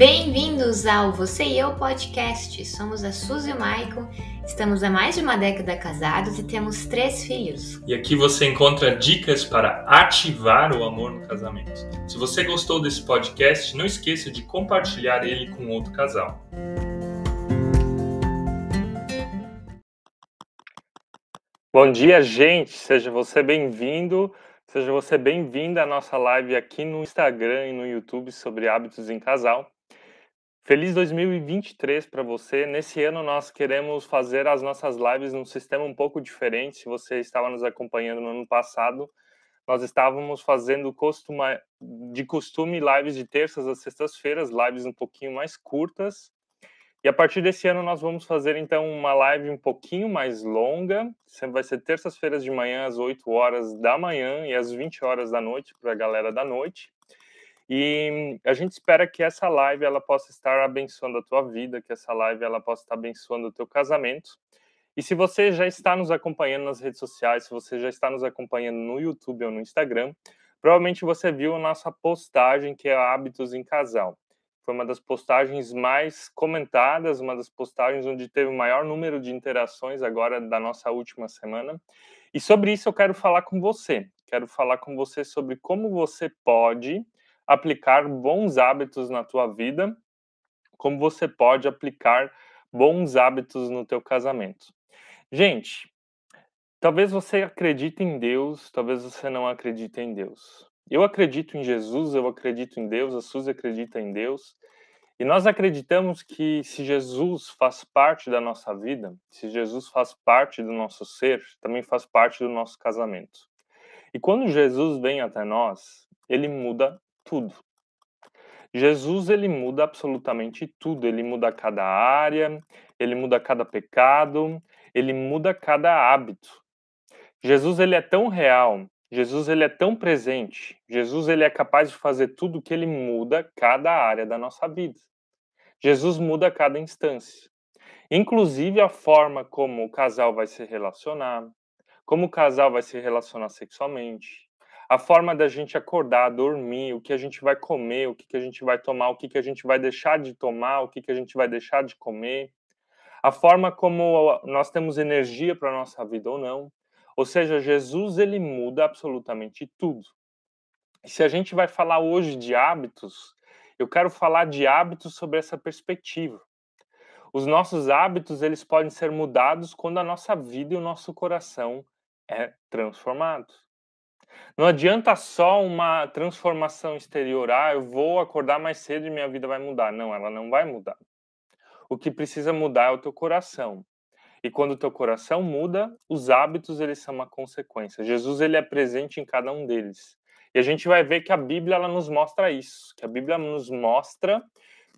Bem-vindos ao Você e Eu Podcast. Somos a Suzy e o Maicon, estamos há mais de uma década casados e temos três filhos. E aqui você encontra dicas para ativar o amor no casamento. Se você gostou desse podcast, não esqueça de compartilhar ele com outro casal. Bom dia, gente! Seja você bem-vindo, seja você bem-vinda à nossa live aqui no Instagram e no YouTube sobre hábitos em casal. Feliz 2023 para você. Nesse ano nós queremos fazer as nossas lives num sistema um pouco diferente. Se você estava nos acompanhando no ano passado, nós estávamos fazendo costuma, de costume lives de terças às sextas-feiras, lives um pouquinho mais curtas. E a partir desse ano nós vamos fazer então uma live um pouquinho mais longa. Vai ser terças-feiras de manhã às 8 horas da manhã e às 20 horas da noite para a galera da noite. E a gente espera que essa live ela possa estar abençoando a tua vida, que essa live ela possa estar abençoando o teu casamento. E se você já está nos acompanhando nas redes sociais, se você já está nos acompanhando no YouTube ou no Instagram, provavelmente você viu a nossa postagem que é Hábitos em Casal. Foi uma das postagens mais comentadas, uma das postagens onde teve o maior número de interações agora da nossa última semana. E sobre isso eu quero falar com você. Quero falar com você sobre como você pode aplicar bons hábitos na tua vida, como você pode aplicar bons hábitos no teu casamento. Gente, talvez você acredite em Deus, talvez você não acredite em Deus. Eu acredito em Jesus, eu acredito em Deus, a Suzy acredita em Deus. E nós acreditamos que se Jesus faz parte da nossa vida, se Jesus faz parte do nosso ser, também faz parte do nosso casamento. E quando Jesus vem até nós, ele muda tudo. Jesus ele muda absolutamente tudo, ele muda cada área, ele muda cada pecado, ele muda cada hábito. Jesus ele é tão real, Jesus ele é tão presente, Jesus ele é capaz de fazer tudo que ele muda cada área da nossa vida. Jesus muda cada instância. Inclusive a forma como o casal vai se relacionar, como o casal vai se relacionar sexualmente, a forma da gente acordar, dormir, o que a gente vai comer, o que, que a gente vai tomar, o que, que a gente vai deixar de tomar, o que, que a gente vai deixar de comer, a forma como nós temos energia para a nossa vida ou não. Ou seja, Jesus ele muda absolutamente tudo. E se a gente vai falar hoje de hábitos, eu quero falar de hábitos sobre essa perspectiva. Os nossos hábitos eles podem ser mudados quando a nossa vida e o nosso coração é transformado. Não adianta só uma transformação exterior. Ah, eu vou acordar mais cedo e minha vida vai mudar. Não, ela não vai mudar. O que precisa mudar é o teu coração. E quando o teu coração muda, os hábitos eles são uma consequência. Jesus ele é presente em cada um deles. E a gente vai ver que a Bíblia ela nos mostra isso, que a Bíblia nos mostra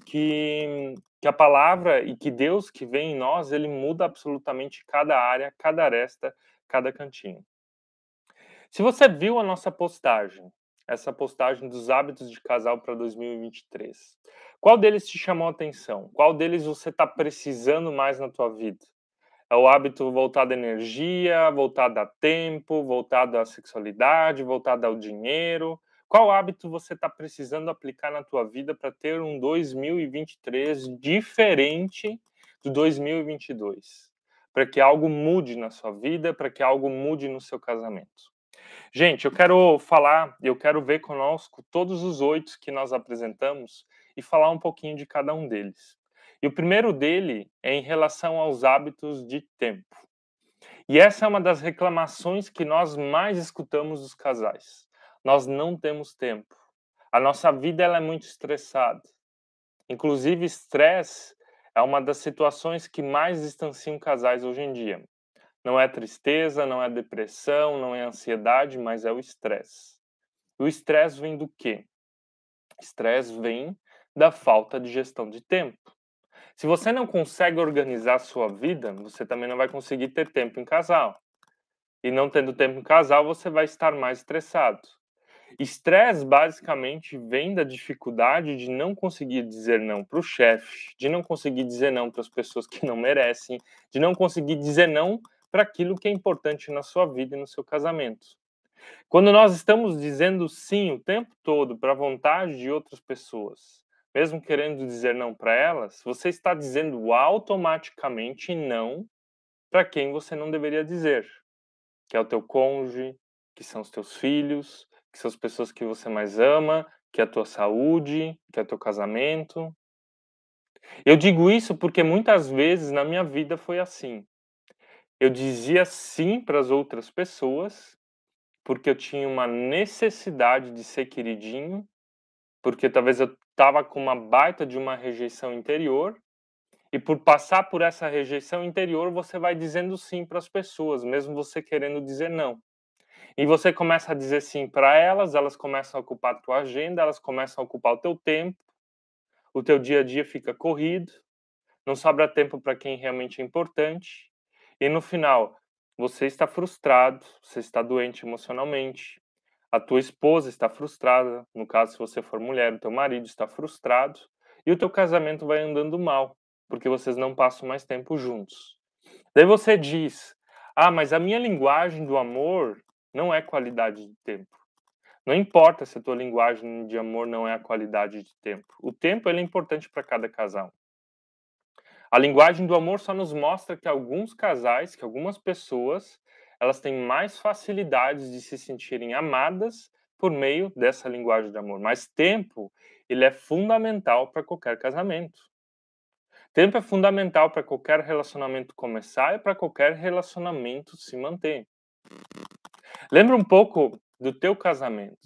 que, que a palavra e que Deus que vem em nós, ele muda absolutamente cada área, cada aresta, cada cantinho. Se você viu a nossa postagem, essa postagem dos hábitos de casal para 2023, qual deles te chamou a atenção? Qual deles você está precisando mais na tua vida? É o hábito voltado à energia, voltado a tempo, voltado à sexualidade, voltado ao dinheiro? Qual hábito você está precisando aplicar na tua vida para ter um 2023 diferente do 2022? Para que algo mude na sua vida, para que algo mude no seu casamento. Gente, eu quero falar, eu quero ver conosco todos os oito que nós apresentamos e falar um pouquinho de cada um deles. E o primeiro dele é em relação aos hábitos de tempo. E essa é uma das reclamações que nós mais escutamos dos casais. Nós não temos tempo. A nossa vida ela é muito estressada. Inclusive, estresse é uma das situações que mais distanciam casais hoje em dia. Não é tristeza, não é depressão, não é ansiedade, mas é o estresse. O estresse vem do quê? Estresse vem da falta de gestão de tempo. Se você não consegue organizar sua vida, você também não vai conseguir ter tempo em casal. E não tendo tempo em casal, você vai estar mais estressado. Estresse basicamente vem da dificuldade de não conseguir dizer não para o chefe, de não conseguir dizer não para as pessoas que não merecem, de não conseguir dizer não para aquilo que é importante na sua vida e no seu casamento. Quando nós estamos dizendo sim o tempo todo para a vontade de outras pessoas, mesmo querendo dizer não para elas, você está dizendo automaticamente não para quem você não deveria dizer, que é o teu cônjuge, que são os teus filhos, que são as pessoas que você mais ama, que é a tua saúde, que é o teu casamento. Eu digo isso porque muitas vezes na minha vida foi assim. Eu dizia sim para as outras pessoas porque eu tinha uma necessidade de ser queridinho, porque talvez eu estava com uma baita de uma rejeição interior, e por passar por essa rejeição interior, você vai dizendo sim para as pessoas, mesmo você querendo dizer não. E você começa a dizer sim para elas, elas começam a ocupar a tua agenda, elas começam a ocupar o teu tempo, o teu dia a dia fica corrido, não sobra tempo para quem realmente é importante, e no final, você está frustrado, você está doente emocionalmente, a tua esposa está frustrada, no caso se você for mulher, o teu marido está frustrado, e o teu casamento vai andando mal, porque vocês não passam mais tempo juntos. Daí você diz: "Ah, mas a minha linguagem do amor não é qualidade de tempo". Não importa se a tua linguagem de amor não é a qualidade de tempo. O tempo ele é importante para cada casal. A linguagem do amor só nos mostra que alguns casais, que algumas pessoas, elas têm mais facilidades de se sentirem amadas por meio dessa linguagem de amor. Mas tempo, ele é fundamental para qualquer casamento. Tempo é fundamental para qualquer relacionamento começar e para qualquer relacionamento se manter. Lembra um pouco do teu casamento,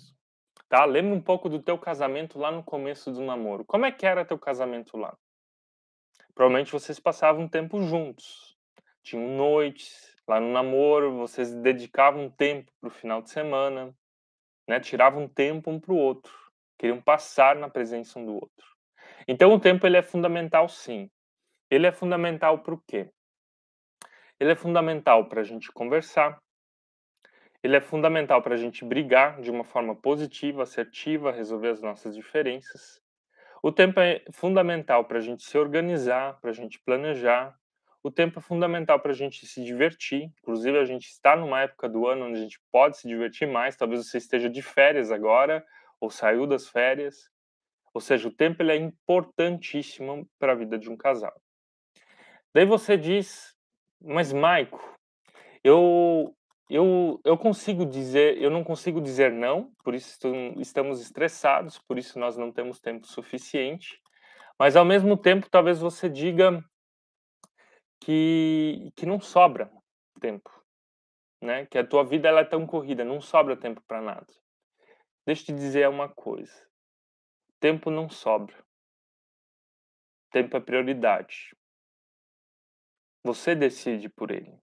tá? Lembra um pouco do teu casamento lá no começo do namoro. Como é que era teu casamento lá? Provavelmente vocês passavam tempo juntos. Tinham noites, Lá no namoro, vocês dedicavam tempo para o final de semana, né? tiravam tempo um para o outro, queriam passar na presença um do outro. Então o tempo ele é fundamental sim. Ele é fundamental para o quê? Ele é fundamental para a gente conversar, ele é fundamental para a gente brigar de uma forma positiva, assertiva, resolver as nossas diferenças. O tempo é fundamental para a gente se organizar, para a gente planejar, o tempo é fundamental para a gente se divertir. Inclusive, a gente está numa época do ano onde a gente pode se divertir mais. Talvez você esteja de férias agora ou saiu das férias. Ou seja, o tempo ele é importantíssimo para a vida de um casal. Daí você diz, mas Maico, eu, eu, eu consigo dizer, eu não consigo dizer não, por isso estamos estressados, por isso nós não temos tempo suficiente. Mas ao mesmo tempo, talvez você diga, que, que não sobra tempo, né? Que a tua vida ela é tão corrida, não sobra tempo para nada. Deixa eu te dizer uma coisa: tempo não sobra. Tempo é prioridade. Você decide por ele.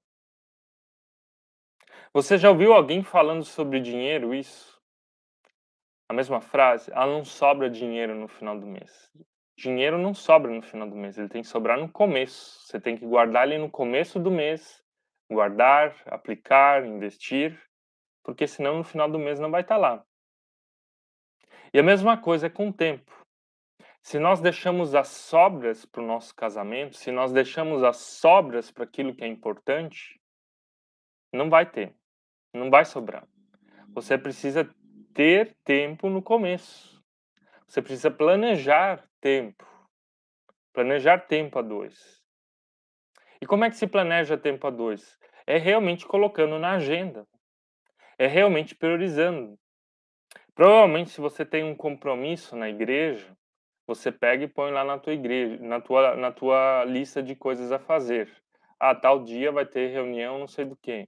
Você já ouviu alguém falando sobre dinheiro isso? A mesma frase? Ah, não sobra dinheiro no final do mês dinheiro não sobra no final do mês, ele tem que sobrar no começo. Você tem que guardar ele no começo do mês, guardar, aplicar, investir, porque senão no final do mês não vai estar tá lá. E a mesma coisa é com o tempo. Se nós deixamos as sobras para o nosso casamento, se nós deixamos as sobras para aquilo que é importante, não vai ter, não vai sobrar. Você precisa ter tempo no começo. Você precisa planejar tempo. Planejar tempo a dois. E como é que se planeja tempo a dois? É realmente colocando na agenda. É realmente priorizando. Provavelmente, se você tem um compromisso na igreja, você pega e põe lá na tua igreja, na tua, na tua lista de coisas a fazer. Ah, tal dia vai ter reunião, não sei do que.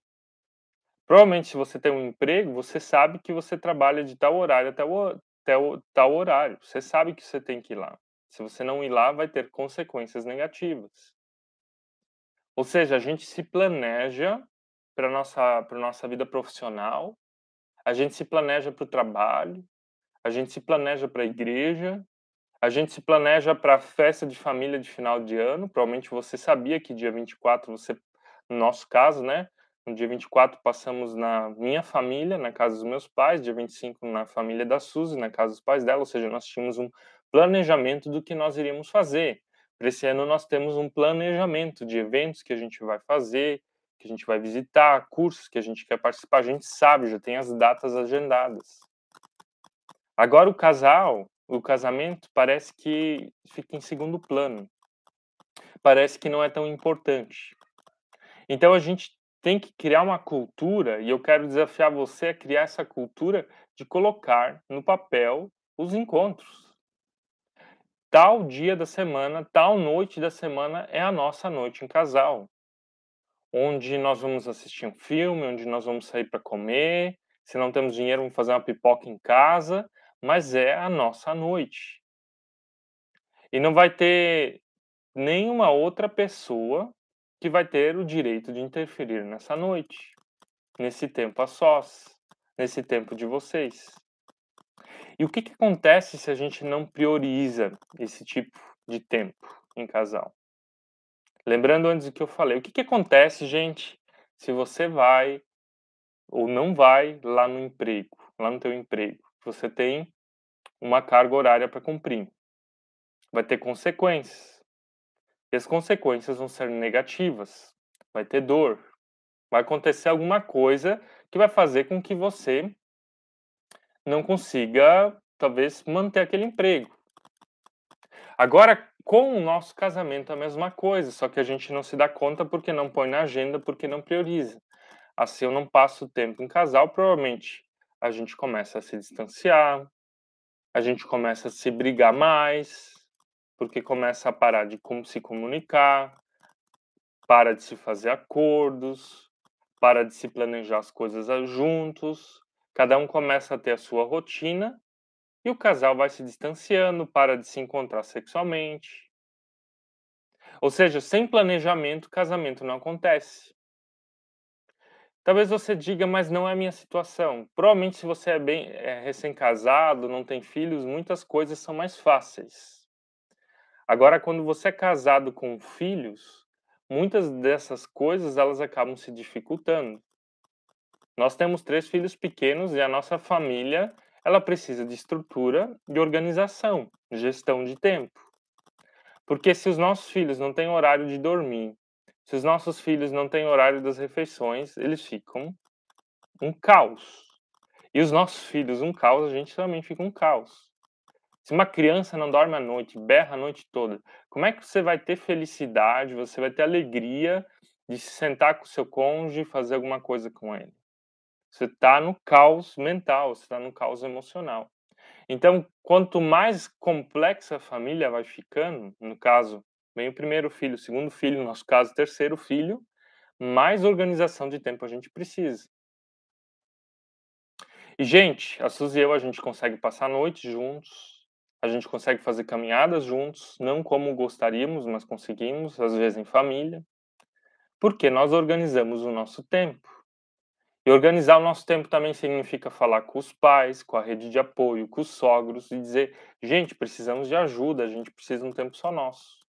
Provavelmente, se você tem um emprego, você sabe que você trabalha de tal horário até o, até o tal horário. Você sabe que você tem que ir lá. Se você não ir lá, vai ter consequências negativas. Ou seja, a gente se planeja para nossa para nossa vida profissional, a gente se planeja para o trabalho, a gente se planeja para a igreja, a gente se planeja para a festa de família de final de ano. Provavelmente você sabia que dia 24 você, no nosso caso, né? No dia 24 passamos na minha família, na casa dos meus pais, dia 25 na família da Suzy, na casa dos pais dela, ou seja, nós tínhamos um planejamento do que nós iríamos fazer. Para esse ano nós temos um planejamento de eventos que a gente vai fazer, que a gente vai visitar, cursos que a gente quer participar, a gente sabe, já tem as datas agendadas. Agora o casal, o casamento parece que fica em segundo plano. Parece que não é tão importante. Então a gente tem que criar uma cultura, e eu quero desafiar você a criar essa cultura de colocar no papel os encontros. Tal dia da semana, tal noite da semana é a nossa noite em casal. Onde nós vamos assistir um filme, onde nós vamos sair para comer. Se não temos dinheiro, vamos fazer uma pipoca em casa, mas é a nossa noite. E não vai ter nenhuma outra pessoa que vai ter o direito de interferir nessa noite, nesse tempo a sós, nesse tempo de vocês. E o que, que acontece se a gente não prioriza esse tipo de tempo em casal? Lembrando antes do que eu falei, o que, que acontece, gente, se você vai ou não vai lá no emprego, lá no teu emprego? Você tem uma carga horária para cumprir. Vai ter consequências. As consequências vão ser negativas. Vai ter dor. Vai acontecer alguma coisa que vai fazer com que você não consiga, talvez, manter aquele emprego. Agora, com o nosso casamento, é a mesma coisa, só que a gente não se dá conta porque não põe na agenda, porque não prioriza. Assim, eu não passo tempo em casal, provavelmente a gente começa a se distanciar, a gente começa a se brigar mais, porque começa a parar de como se comunicar, para de se fazer acordos, para de se planejar as coisas juntos, cada um começa a ter a sua rotina e o casal vai se distanciando, para de se encontrar sexualmente. Ou seja, sem planejamento, casamento não acontece. Talvez você diga, mas não é a minha situação. Provavelmente, se você é bem é recém-casado, não tem filhos, muitas coisas são mais fáceis. Agora, quando você é casado com filhos, muitas dessas coisas elas acabam se dificultando. Nós temos três filhos pequenos e a nossa família ela precisa de estrutura e organização, gestão de tempo. Porque se os nossos filhos não têm horário de dormir, se os nossos filhos não têm horário das refeições, eles ficam um caos. E os nossos filhos, um caos, a gente também fica um caos. Se uma criança não dorme à noite, berra a noite toda, como é que você vai ter felicidade, você vai ter alegria de se sentar com o seu cônjuge e fazer alguma coisa com ele? Você está no caos mental, você está no caos emocional. Então, quanto mais complexa a família vai ficando, no caso, vem o primeiro filho, o segundo filho, no nosso caso, o terceiro filho, mais organização de tempo a gente precisa. E, gente, a Suzy e eu, a gente consegue passar a noite juntos, a gente consegue fazer caminhadas juntos, não como gostaríamos, mas conseguimos, às vezes em família, porque nós organizamos o nosso tempo. E organizar o nosso tempo também significa falar com os pais, com a rede de apoio, com os sogros e dizer: gente, precisamos de ajuda, a gente precisa de um tempo só nosso.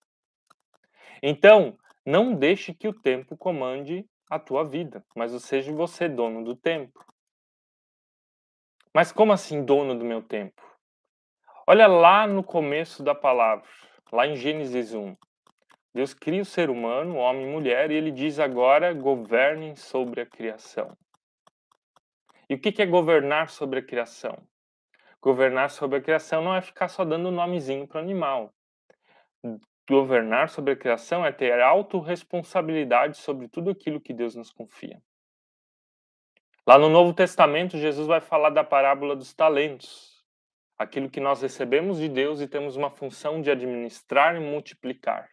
Então, não deixe que o tempo comande a tua vida, mas seja você dono do tempo. Mas como assim dono do meu tempo? Olha lá no começo da palavra, lá em Gênesis 1. Deus cria o ser humano, homem e mulher, e ele diz agora: governem sobre a criação. E o que é governar sobre a criação? Governar sobre a criação não é ficar só dando nomezinho para o animal. Governar sobre a criação é ter autorresponsabilidade sobre tudo aquilo que Deus nos confia. Lá no Novo Testamento, Jesus vai falar da parábola dos talentos aquilo que nós recebemos de Deus e temos uma função de administrar e multiplicar.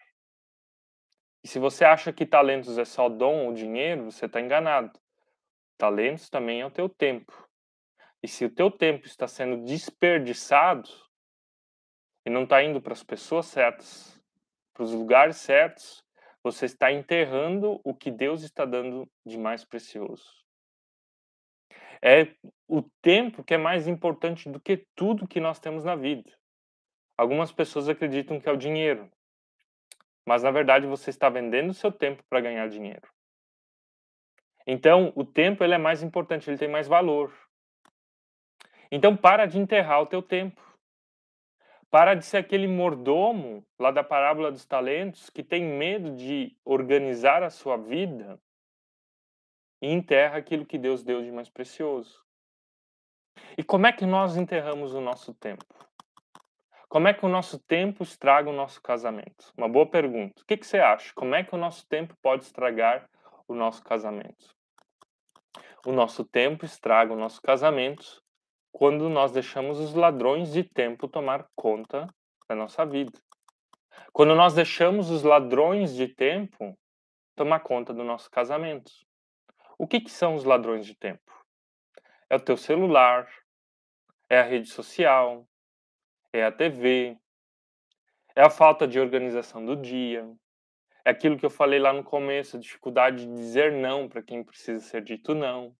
E se você acha que talentos é só dom ou dinheiro, você está enganado. Talentos também é o teu tempo. E se o teu tempo está sendo desperdiçado e não está indo para as pessoas certas, para os lugares certos, você está enterrando o que Deus está dando de mais precioso. É o tempo que é mais importante do que tudo que nós temos na vida. Algumas pessoas acreditam que é o dinheiro, mas na verdade você está vendendo o seu tempo para ganhar dinheiro. Então, o tempo ele é mais importante, ele tem mais valor. Então, para de enterrar o teu tempo. Para de ser aquele mordomo lá da parábola dos talentos que tem medo de organizar a sua vida e enterra aquilo que Deus deu de mais precioso. E como é que nós enterramos o nosso tempo? Como é que o nosso tempo estraga o nosso casamento? Uma boa pergunta. O que, que você acha? Como é que o nosso tempo pode estragar o nosso casamento? O nosso tempo estraga o nosso casamento quando nós deixamos os ladrões de tempo tomar conta da nossa vida. Quando nós deixamos os ladrões de tempo tomar conta do nosso casamento. O que, que são os ladrões de tempo? É o teu celular, é a rede social, é a TV, é a falta de organização do dia, é aquilo que eu falei lá no começo, a dificuldade de dizer não para quem precisa ser dito não.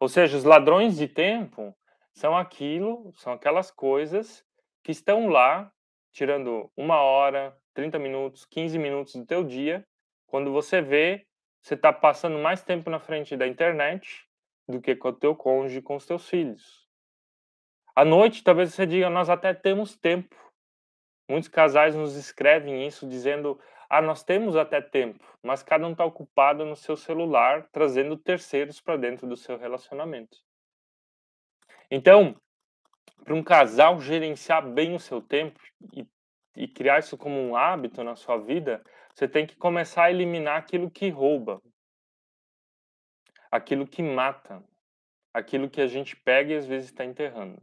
Ou seja, os ladrões de tempo são aquilo, são aquelas coisas que estão lá tirando uma hora, 30 minutos, 15 minutos do teu dia, quando você vê, você está passando mais tempo na frente da internet do que com o teu cônjuge, com os teus filhos. À noite, talvez você diga, nós até temos tempo. Muitos casais nos escrevem isso dizendo, ah, nós temos até tempo, mas cada um está ocupado no seu celular, trazendo terceiros para dentro do seu relacionamento. Então, para um casal gerenciar bem o seu tempo e, e criar isso como um hábito na sua vida, você tem que começar a eliminar aquilo que rouba, aquilo que mata, aquilo que a gente pega e às vezes está enterrando.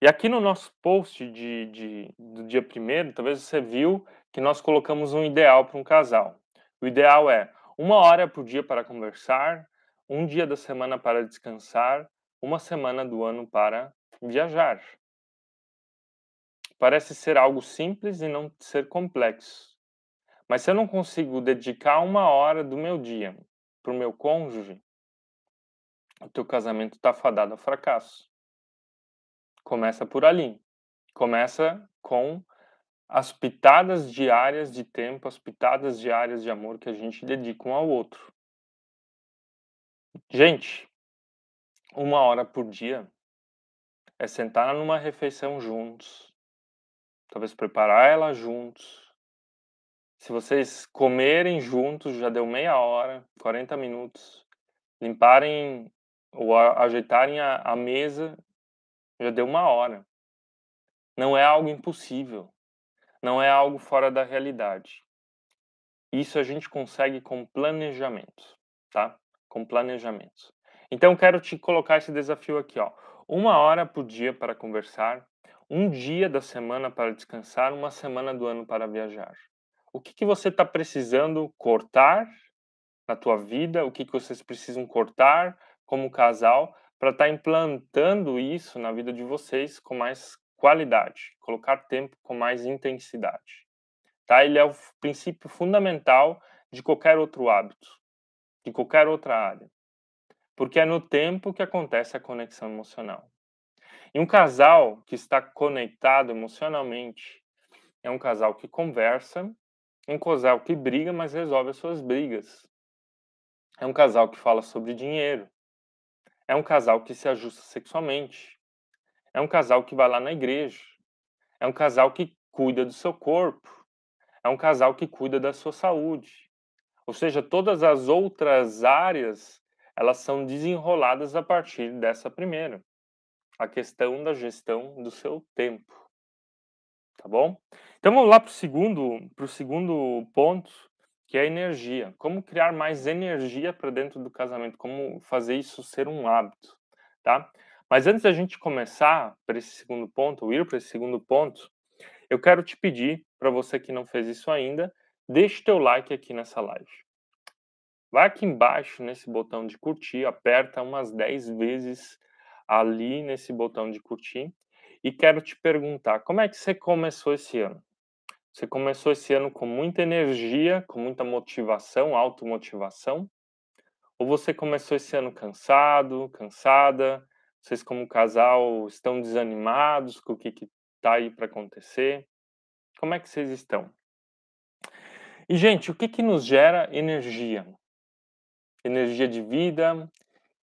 E aqui no nosso post de, de, do dia primeiro, talvez você viu que nós colocamos um ideal para um casal. O ideal é uma hora por dia para conversar, um dia da semana para descansar, uma semana do ano para viajar. Parece ser algo simples e não ser complexo. Mas se eu não consigo dedicar uma hora do meu dia para o meu cônjuge, o teu casamento está fadado ao fracasso. Começa por ali. Começa com as pitadas diárias de tempo, as pitadas diárias de amor que a gente dedica um ao outro. Gente, uma hora por dia é sentar numa refeição juntos, talvez preparar ela juntos. Se vocês comerem juntos, já deu meia hora, 40 minutos. Limparem ou ajeitarem a, a mesa já deu uma hora. Não é algo impossível. Não é algo fora da realidade. Isso a gente consegue com planejamento, tá? Com planejamento. Então quero te colocar esse desafio aqui, ó. Uma hora por dia para conversar, um dia da semana para descansar, uma semana do ano para viajar. O que, que você está precisando cortar na tua vida? O que, que vocês precisam cortar como casal para estar tá implantando isso na vida de vocês com mais qualidade, colocar tempo com mais intensidade. Tá? Ele é o princípio fundamental de qualquer outro hábito, de qualquer outra área. Porque é no tempo que acontece a conexão emocional. E um casal que está conectado emocionalmente é um casal que conversa, um casal que briga, mas resolve as suas brigas. É um casal que fala sobre dinheiro, é um casal que se ajusta sexualmente. É um casal que vai lá na igreja. É um casal que cuida do seu corpo. É um casal que cuida da sua saúde. Ou seja, todas as outras áreas, elas são desenroladas a partir dessa primeira. A questão da gestão do seu tempo. Tá bom? Então vamos lá para o segundo, segundo ponto, que é a energia. Como criar mais energia para dentro do casamento, como fazer isso ser um hábito, tá? Mas antes da gente começar para esse segundo ponto, ou ir para esse segundo ponto, eu quero te pedir, para você que não fez isso ainda, deixe teu like aqui nessa live. Vai aqui embaixo nesse botão de curtir, aperta umas 10 vezes ali nesse botão de curtir e quero te perguntar, como é que você começou esse ano? Você começou esse ano com muita energia, com muita motivação, automotivação? Ou você começou esse ano cansado, cansada? Vocês, como casal, estão desanimados com o que está aí para acontecer? Como é que vocês estão? E, gente, o que, que nos gera energia? Energia de vida,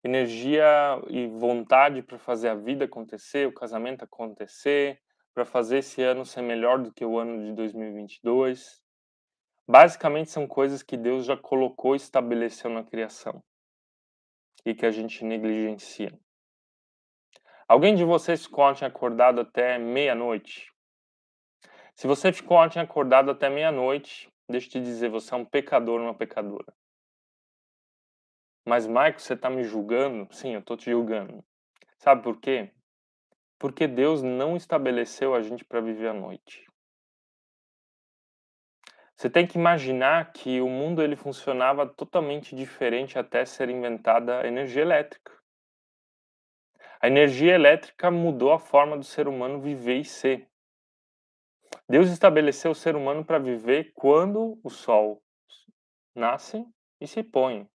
energia e vontade para fazer a vida acontecer, o casamento acontecer, para fazer esse ano ser melhor do que o ano de 2022. Basicamente são coisas que Deus já colocou e estabeleceu na criação e que a gente negligencia. Alguém de vocês ficou ontem acordado até meia-noite? Se você ficou ontem acordado até meia-noite, deixa eu te dizer, você é um pecador, uma pecadora. Mas, Maico, você está me julgando? Sim, eu estou te julgando. Sabe por quê? Porque Deus não estabeleceu a gente para viver a noite. Você tem que imaginar que o mundo ele funcionava totalmente diferente até ser inventada a energia elétrica. A energia elétrica mudou a forma do ser humano viver e ser. Deus estabeleceu o ser humano para viver quando o sol nasce e se põe.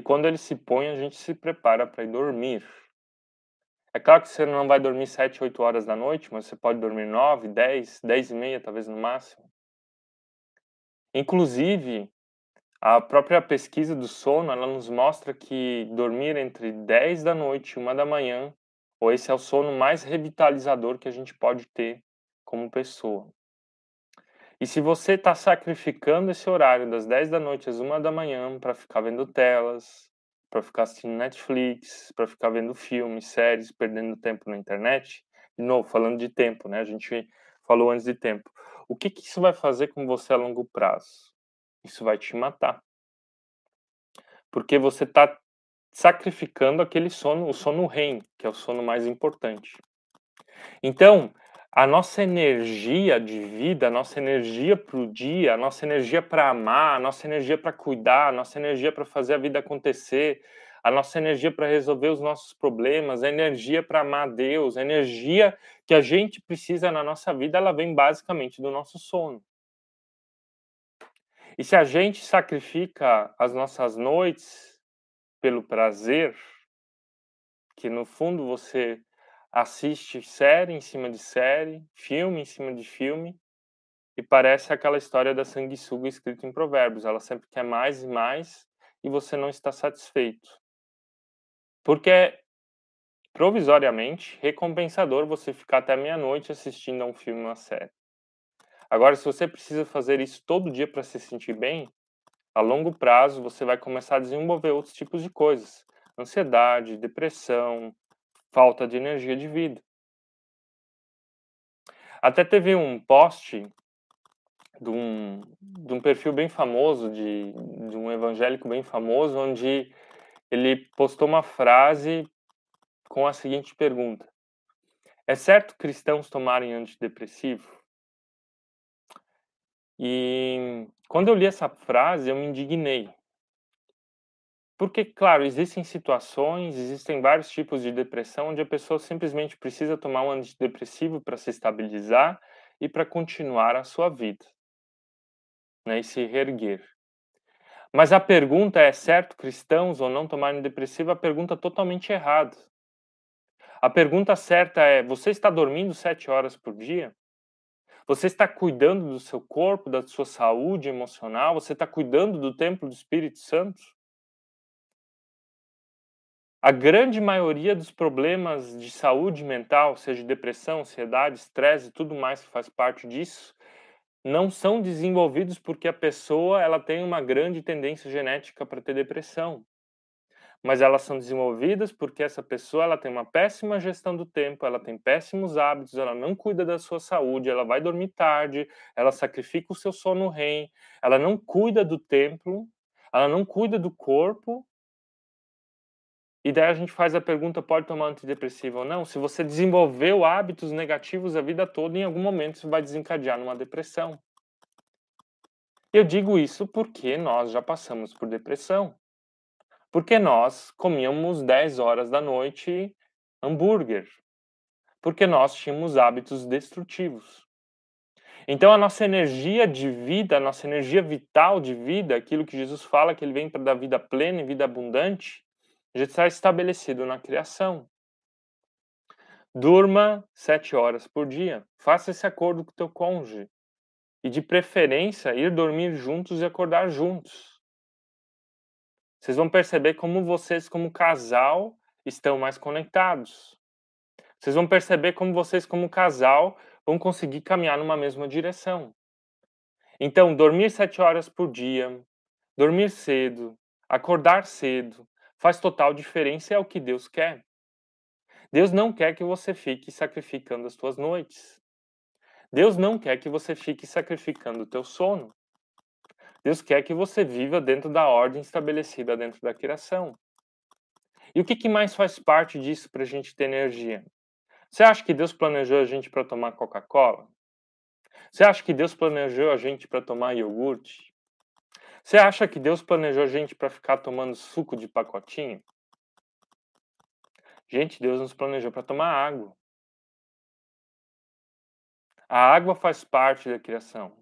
E quando ele se põe, a gente se prepara para ir dormir. É claro que você não vai dormir 7, 8 horas da noite, mas você pode dormir 9, 10, 10 e meia, talvez no máximo. Inclusive, a própria pesquisa do sono, ela nos mostra que dormir entre 10 da noite e 1 da manhã, ou esse é o sono mais revitalizador que a gente pode ter como pessoa. E se você está sacrificando esse horário das 10 da noite às 1 da manhã para ficar vendo telas, para ficar assistindo Netflix, para ficar vendo filmes, séries, perdendo tempo na internet, de novo, falando de tempo, né? A gente falou antes de tempo. O que, que isso vai fazer com você a longo prazo? Isso vai te matar. Porque você está sacrificando aquele sono, o sono REM, que é o sono mais importante. Então, a nossa energia de vida, a nossa energia para o dia, a nossa energia para amar, a nossa energia para cuidar, a nossa energia para fazer a vida acontecer, a nossa energia para resolver os nossos problemas, a energia para amar Deus, a energia que a gente precisa na nossa vida, ela vem basicamente do nosso sono. E se a gente sacrifica as nossas noites pelo prazer, que no fundo você assiste série em cima de série, filme em cima de filme, e parece aquela história da sanguessuga escrita em Provérbios. Ela sempre quer mais e mais e você não está satisfeito. Porque é provisoriamente recompensador você ficar até meia-noite assistindo a um filme, uma série. Agora, se você precisa fazer isso todo dia para se sentir bem, a longo prazo você vai começar a desenvolver outros tipos de coisas: ansiedade, depressão, falta de energia de vida. Até teve um post de um, de um perfil bem famoso, de, de um evangélico bem famoso, onde ele postou uma frase com a seguinte pergunta: É certo cristãos tomarem antidepressivo? E quando eu li essa frase, eu me indignei. Porque, claro, existem situações, existem vários tipos de depressão onde a pessoa simplesmente precisa tomar um antidepressivo para se estabilizar e para continuar a sua vida, né, e se reerguer. Mas a pergunta é: certo cristãos ou não tomarem depressivo? A pergunta é totalmente errada. A pergunta certa é: você está dormindo sete horas por dia? Você está cuidando do seu corpo, da sua saúde emocional? Você está cuidando do templo do Espírito Santo? A grande maioria dos problemas de saúde mental, seja depressão, ansiedade, estresse e tudo mais que faz parte disso, não são desenvolvidos porque a pessoa ela tem uma grande tendência genética para ter depressão. Mas elas são desenvolvidas porque essa pessoa ela tem uma péssima gestão do tempo, ela tem péssimos hábitos, ela não cuida da sua saúde, ela vai dormir tarde, ela sacrifica o seu sono REM, ela não cuida do templo, ela não cuida do corpo e daí a gente faz a pergunta: pode tomar antidepressivo ou não? Se você desenvolveu hábitos negativos a vida toda, em algum momento isso vai desencadear numa depressão. Eu digo isso porque nós já passamos por depressão. Porque nós comíamos 10 horas da noite hambúrguer. Porque nós tínhamos hábitos destrutivos. Então a nossa energia de vida, a nossa energia vital de vida, aquilo que Jesus fala que ele vem para dar vida plena e vida abundante, já está estabelecido na criação. Durma sete horas por dia. Faça esse acordo com o teu cônjuge. E de preferência, ir dormir juntos e acordar juntos. Vocês vão perceber como vocês, como casal, estão mais conectados. Vocês vão perceber como vocês, como casal, vão conseguir caminhar numa mesma direção. Então, dormir sete horas por dia, dormir cedo, acordar cedo, faz total diferença é o que Deus quer. Deus não quer que você fique sacrificando as suas noites. Deus não quer que você fique sacrificando o teu sono. Deus quer que você viva dentro da ordem estabelecida dentro da criação. E o que, que mais faz parte disso para a gente ter energia? Você acha que Deus planejou a gente para tomar Coca-Cola? Você acha que Deus planejou a gente para tomar iogurte? Você acha que Deus planejou a gente para ficar tomando suco de pacotinho? Gente, Deus nos planejou para tomar água. A água faz parte da criação.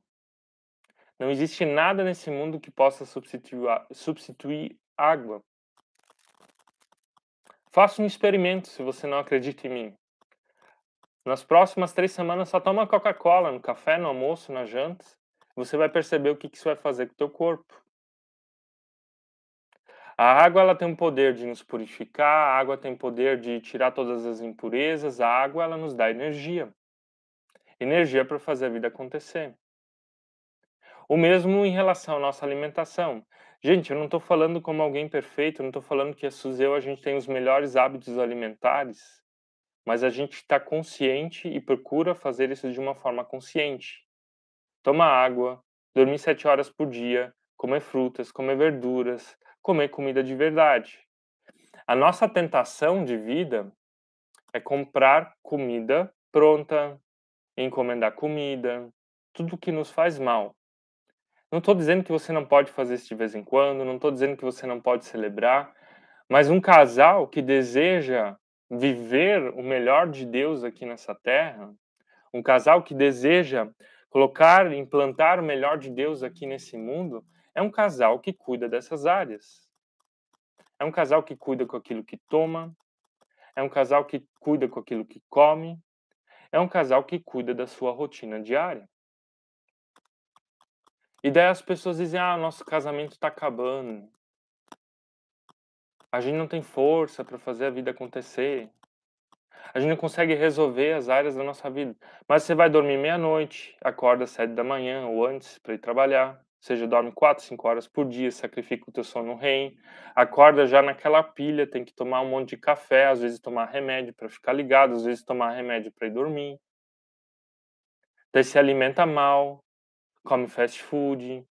Não existe nada nesse mundo que possa substituir, substituir água. Faça um experimento se você não acredita em mim. Nas próximas três semanas, só toma Coca-Cola no café, no almoço, nas jantas. Você vai perceber o que isso vai fazer com o teu corpo. A água ela tem o poder de nos purificar, a água tem o poder de tirar todas as impurezas, a água ela nos dá energia. Energia para fazer a vida acontecer. O mesmo em relação à nossa alimentação. Gente, eu não estou falando como alguém perfeito, eu não estou falando que a Suzeu a gente tem os melhores hábitos alimentares, mas a gente está consciente e procura fazer isso de uma forma consciente. Tomar água, dormir sete horas por dia, comer frutas, comer verduras, comer comida de verdade. A nossa tentação de vida é comprar comida pronta, encomendar comida, tudo que nos faz mal. Não estou dizendo que você não pode fazer isso de vez em quando, não estou dizendo que você não pode celebrar, mas um casal que deseja viver o melhor de Deus aqui nessa terra, um casal que deseja colocar, implantar o melhor de Deus aqui nesse mundo, é um casal que cuida dessas áreas. É um casal que cuida com aquilo que toma, é um casal que cuida com aquilo que come, é um casal que cuida da sua rotina diária. E daí as pessoas dizem: ah, nosso casamento está acabando. A gente não tem força para fazer a vida acontecer. A gente não consegue resolver as áreas da nossa vida. Mas você vai dormir meia-noite, acorda às sete da manhã ou antes para ir trabalhar. Ou seja, dorme quatro, cinco horas por dia, sacrifica o teu sono REM, acorda já naquela pilha, tem que tomar um monte de café, às vezes tomar remédio para ficar ligado, às vezes tomar remédio para ir dormir. Daí se alimenta mal, come fast food,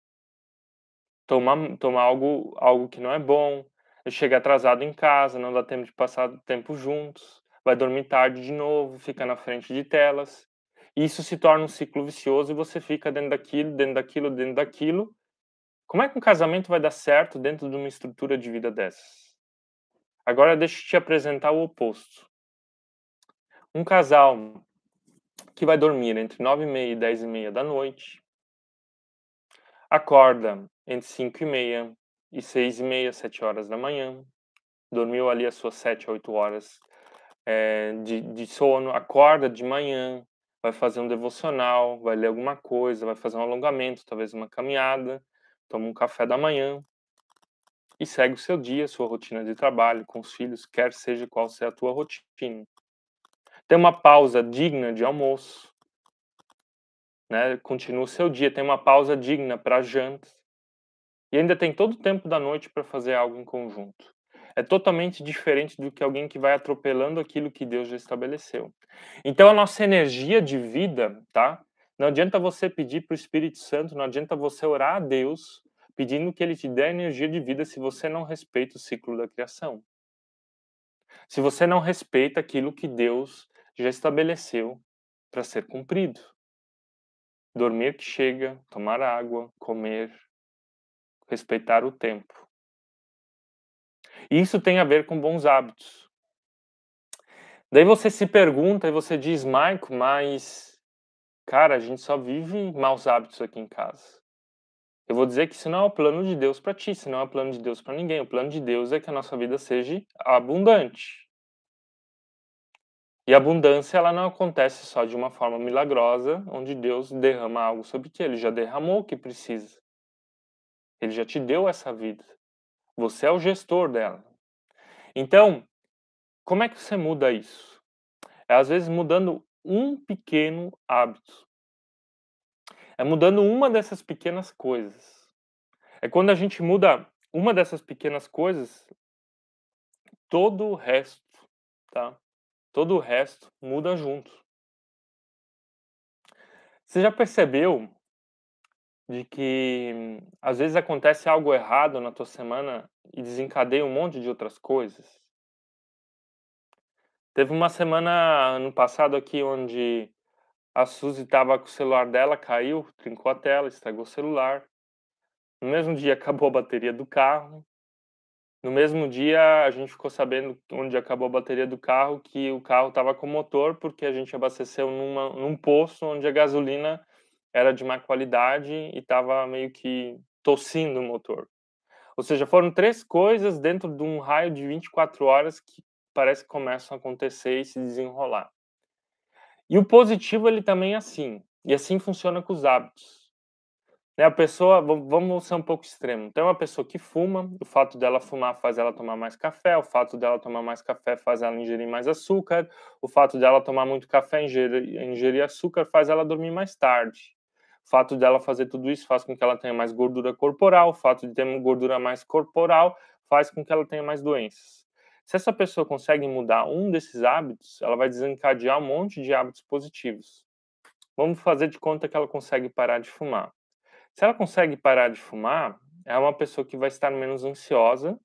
toma, toma algo, algo que não é bom, chega atrasado em casa, não dá tempo de passar tempo juntos, vai dormir tarde de novo, fica na frente de telas. Isso se torna um ciclo vicioso e você fica dentro daquilo, dentro daquilo, dentro daquilo. Como é que um casamento vai dar certo dentro de uma estrutura de vida dessas? Agora deixa eu te apresentar o oposto. Um casal que vai dormir entre 9 e meia e 10 e meia da noite, Acorda entre 5 e meia e 6 e meia, 7 horas da manhã. Dormiu ali as suas 7, 8 horas é, de, de sono. Acorda de manhã, vai fazer um devocional, vai ler alguma coisa, vai fazer um alongamento, talvez uma caminhada, toma um café da manhã e segue o seu dia, sua rotina de trabalho com os filhos, quer seja qual seja a tua rotina. Tem uma pausa digna de almoço, né? Continua o seu dia, tem uma pausa digna para jantas e ainda tem todo o tempo da noite para fazer algo em conjunto. É totalmente diferente do que alguém que vai atropelando aquilo que Deus já estabeleceu. Então a nossa energia de vida, tá? Não adianta você pedir para o Espírito Santo, não adianta você orar a Deus pedindo que ele te dê energia de vida se você não respeita o ciclo da criação. Se você não respeita aquilo que Deus já estabeleceu para ser cumprido dormir que chega, tomar água, comer, respeitar o tempo. Isso tem a ver com bons hábitos. Daí você se pergunta e você diz, Maico, mas cara, a gente só vive maus hábitos aqui em casa. Eu vou dizer que isso não é o plano de Deus para ti, isso não é o plano de Deus para ninguém. O plano de Deus é que a nossa vida seja abundante. E a abundância ela não acontece só de uma forma milagrosa, onde Deus derrama algo sobre ti. Ele já derramou o que precisa. Ele já te deu essa vida. Você é o gestor dela. Então, como é que você muda isso? É às vezes mudando um pequeno hábito. É mudando uma dessas pequenas coisas. É quando a gente muda uma dessas pequenas coisas, todo o resto, tá? Todo o resto muda junto. Você já percebeu de que às vezes acontece algo errado na tua semana e desencadeia um monte de outras coisas? Teve uma semana ano passado aqui onde a Suzy estava com o celular dela, caiu, trincou a tela, estragou o celular. No mesmo dia acabou a bateria do carro. No mesmo dia a gente ficou sabendo onde acabou a bateria do carro que o carro estava com motor porque a gente abasteceu numa, num posto onde a gasolina era de má qualidade e estava meio que tossindo o motor. Ou seja, foram três coisas dentro de um raio de 24 horas que parece que começam a acontecer e se desenrolar. E o positivo ele também é assim, e assim funciona com os hábitos. Né, a pessoa, vamos ser um pouco extremo. Tem uma pessoa que fuma, o fato dela fumar faz ela tomar mais café, o fato dela tomar mais café faz ela ingerir mais açúcar, o fato dela tomar muito café e ingerir, ingerir açúcar faz ela dormir mais tarde. O fato dela fazer tudo isso faz com que ela tenha mais gordura corporal, o fato de ter uma gordura mais corporal faz com que ela tenha mais doenças. Se essa pessoa consegue mudar um desses hábitos, ela vai desencadear um monte de hábitos positivos. Vamos fazer de conta que ela consegue parar de fumar. Se ela consegue parar de fumar, é uma pessoa que vai estar menos ansiosa,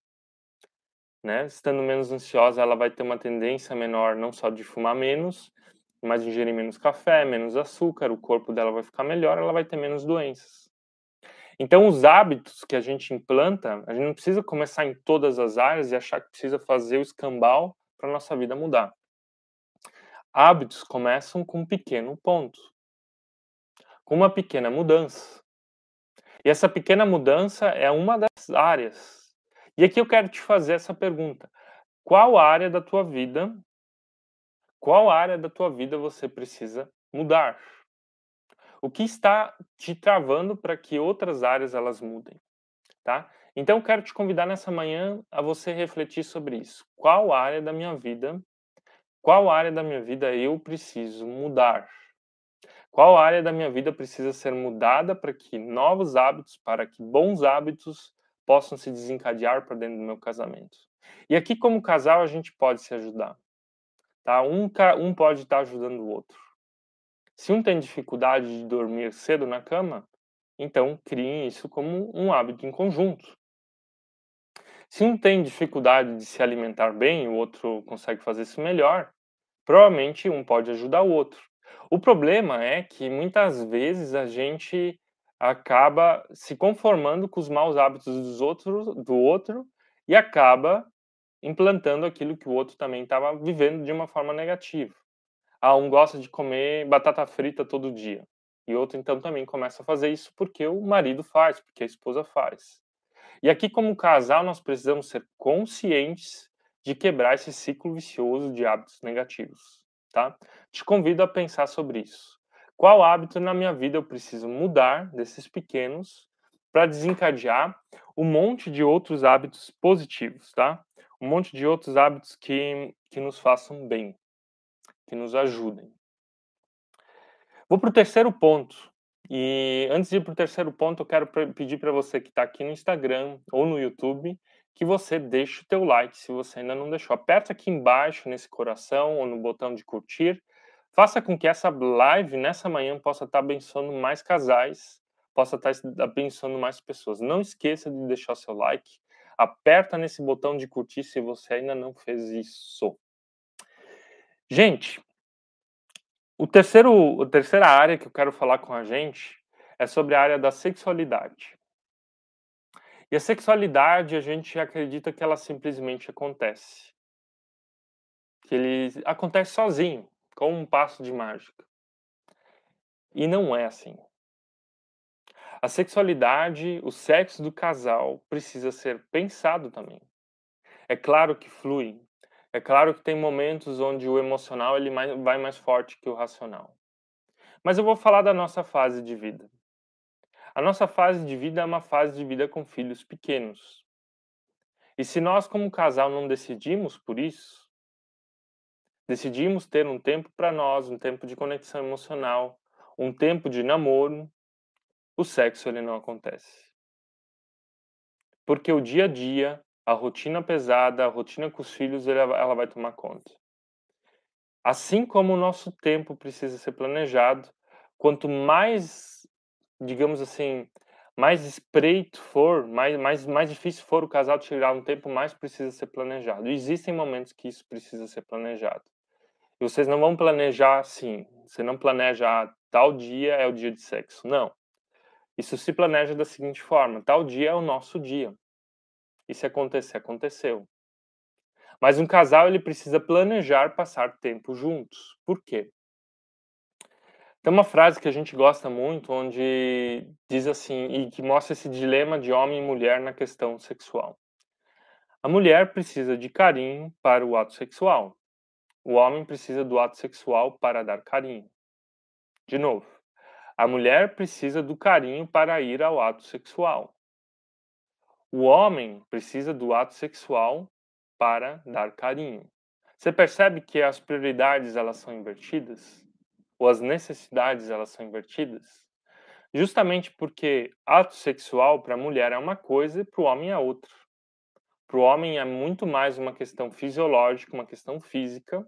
né? Estando menos ansiosa, ela vai ter uma tendência menor não só de fumar menos, mas ingerir menos café, menos açúcar, o corpo dela vai ficar melhor, ela vai ter menos doenças. Então, os hábitos que a gente implanta, a gente não precisa começar em todas as áreas e achar que precisa fazer o escambau para nossa vida mudar. Hábitos começam com um pequeno ponto, com uma pequena mudança. E essa pequena mudança é uma das áreas. E aqui eu quero te fazer essa pergunta: qual área da tua vida, qual área da tua vida você precisa mudar? O que está te travando para que outras áreas elas mudem, tá? Então eu quero te convidar nessa manhã a você refletir sobre isso. Qual área da minha vida, qual área da minha vida eu preciso mudar? Qual área da minha vida precisa ser mudada para que novos hábitos, para que bons hábitos possam se desencadear para dentro do meu casamento? E aqui, como casal, a gente pode se ajudar. Tá? Um, um pode estar ajudando o outro. Se um tem dificuldade de dormir cedo na cama, então criem isso como um hábito em conjunto. Se um tem dificuldade de se alimentar bem, o outro consegue fazer isso melhor, provavelmente um pode ajudar o outro. O problema é que muitas vezes a gente acaba se conformando com os maus hábitos dos outros, do outro e acaba implantando aquilo que o outro também estava vivendo de uma forma negativa. Ah, um gosta de comer batata frita todo dia. E outro então também começa a fazer isso porque o marido faz, porque a esposa faz. E aqui como casal nós precisamos ser conscientes de quebrar esse ciclo vicioso de hábitos negativos tá? Te convido a pensar sobre isso. Qual hábito na minha vida eu preciso mudar desses pequenos para desencadear um monte de outros hábitos positivos, tá? Um monte de outros hábitos que, que nos façam bem, que nos ajudem. Vou para o terceiro ponto. E antes de ir para o terceiro ponto, eu quero pedir para você que está aqui no Instagram ou no YouTube que você deixe o teu like se você ainda não deixou. Aperta aqui embaixo nesse coração ou no botão de curtir. Faça com que essa live nessa manhã possa estar abençoando mais casais, possa estar abençoando mais pessoas. Não esqueça de deixar o seu like. Aperta nesse botão de curtir se você ainda não fez isso. Gente, o terceiro, a terceira área que eu quero falar com a gente é sobre a área da sexualidade. E a sexualidade, a gente acredita que ela simplesmente acontece. Que ele acontece sozinho, com um passo de mágica. E não é assim. A sexualidade, o sexo do casal precisa ser pensado também. É claro que flui. É claro que tem momentos onde o emocional ele vai mais forte que o racional. Mas eu vou falar da nossa fase de vida. A nossa fase de vida é uma fase de vida com filhos pequenos. E se nós, como casal, não decidimos por isso, decidimos ter um tempo para nós, um tempo de conexão emocional, um tempo de namoro, o sexo ele não acontece. Porque o dia a dia, a rotina pesada, a rotina com os filhos, ela vai tomar conta. Assim como o nosso tempo precisa ser planejado, quanto mais, digamos assim, mais espreito for, mais, mais, mais difícil for o casal tirar um tempo, mais precisa ser planejado. Existem momentos que isso precisa ser planejado. E vocês não vão planejar assim. Você não planeja ah, tal dia é o dia de sexo. Não. Isso se planeja da seguinte forma: tal dia é o nosso dia. E se acontecer, aconteceu. Mas um casal ele precisa planejar passar tempo juntos. Por quê? Tem uma frase que a gente gosta muito, onde diz assim, e que mostra esse dilema de homem e mulher na questão sexual. A mulher precisa de carinho para o ato sexual. O homem precisa do ato sexual para dar carinho. De novo, a mulher precisa do carinho para ir ao ato sexual. O homem precisa do ato sexual para dar carinho. Você percebe que as prioridades elas são invertidas? ou as necessidades elas são invertidas? Justamente porque ato sexual para a mulher é uma coisa e para o homem é outra. Para o homem é muito mais uma questão fisiológica, uma questão física,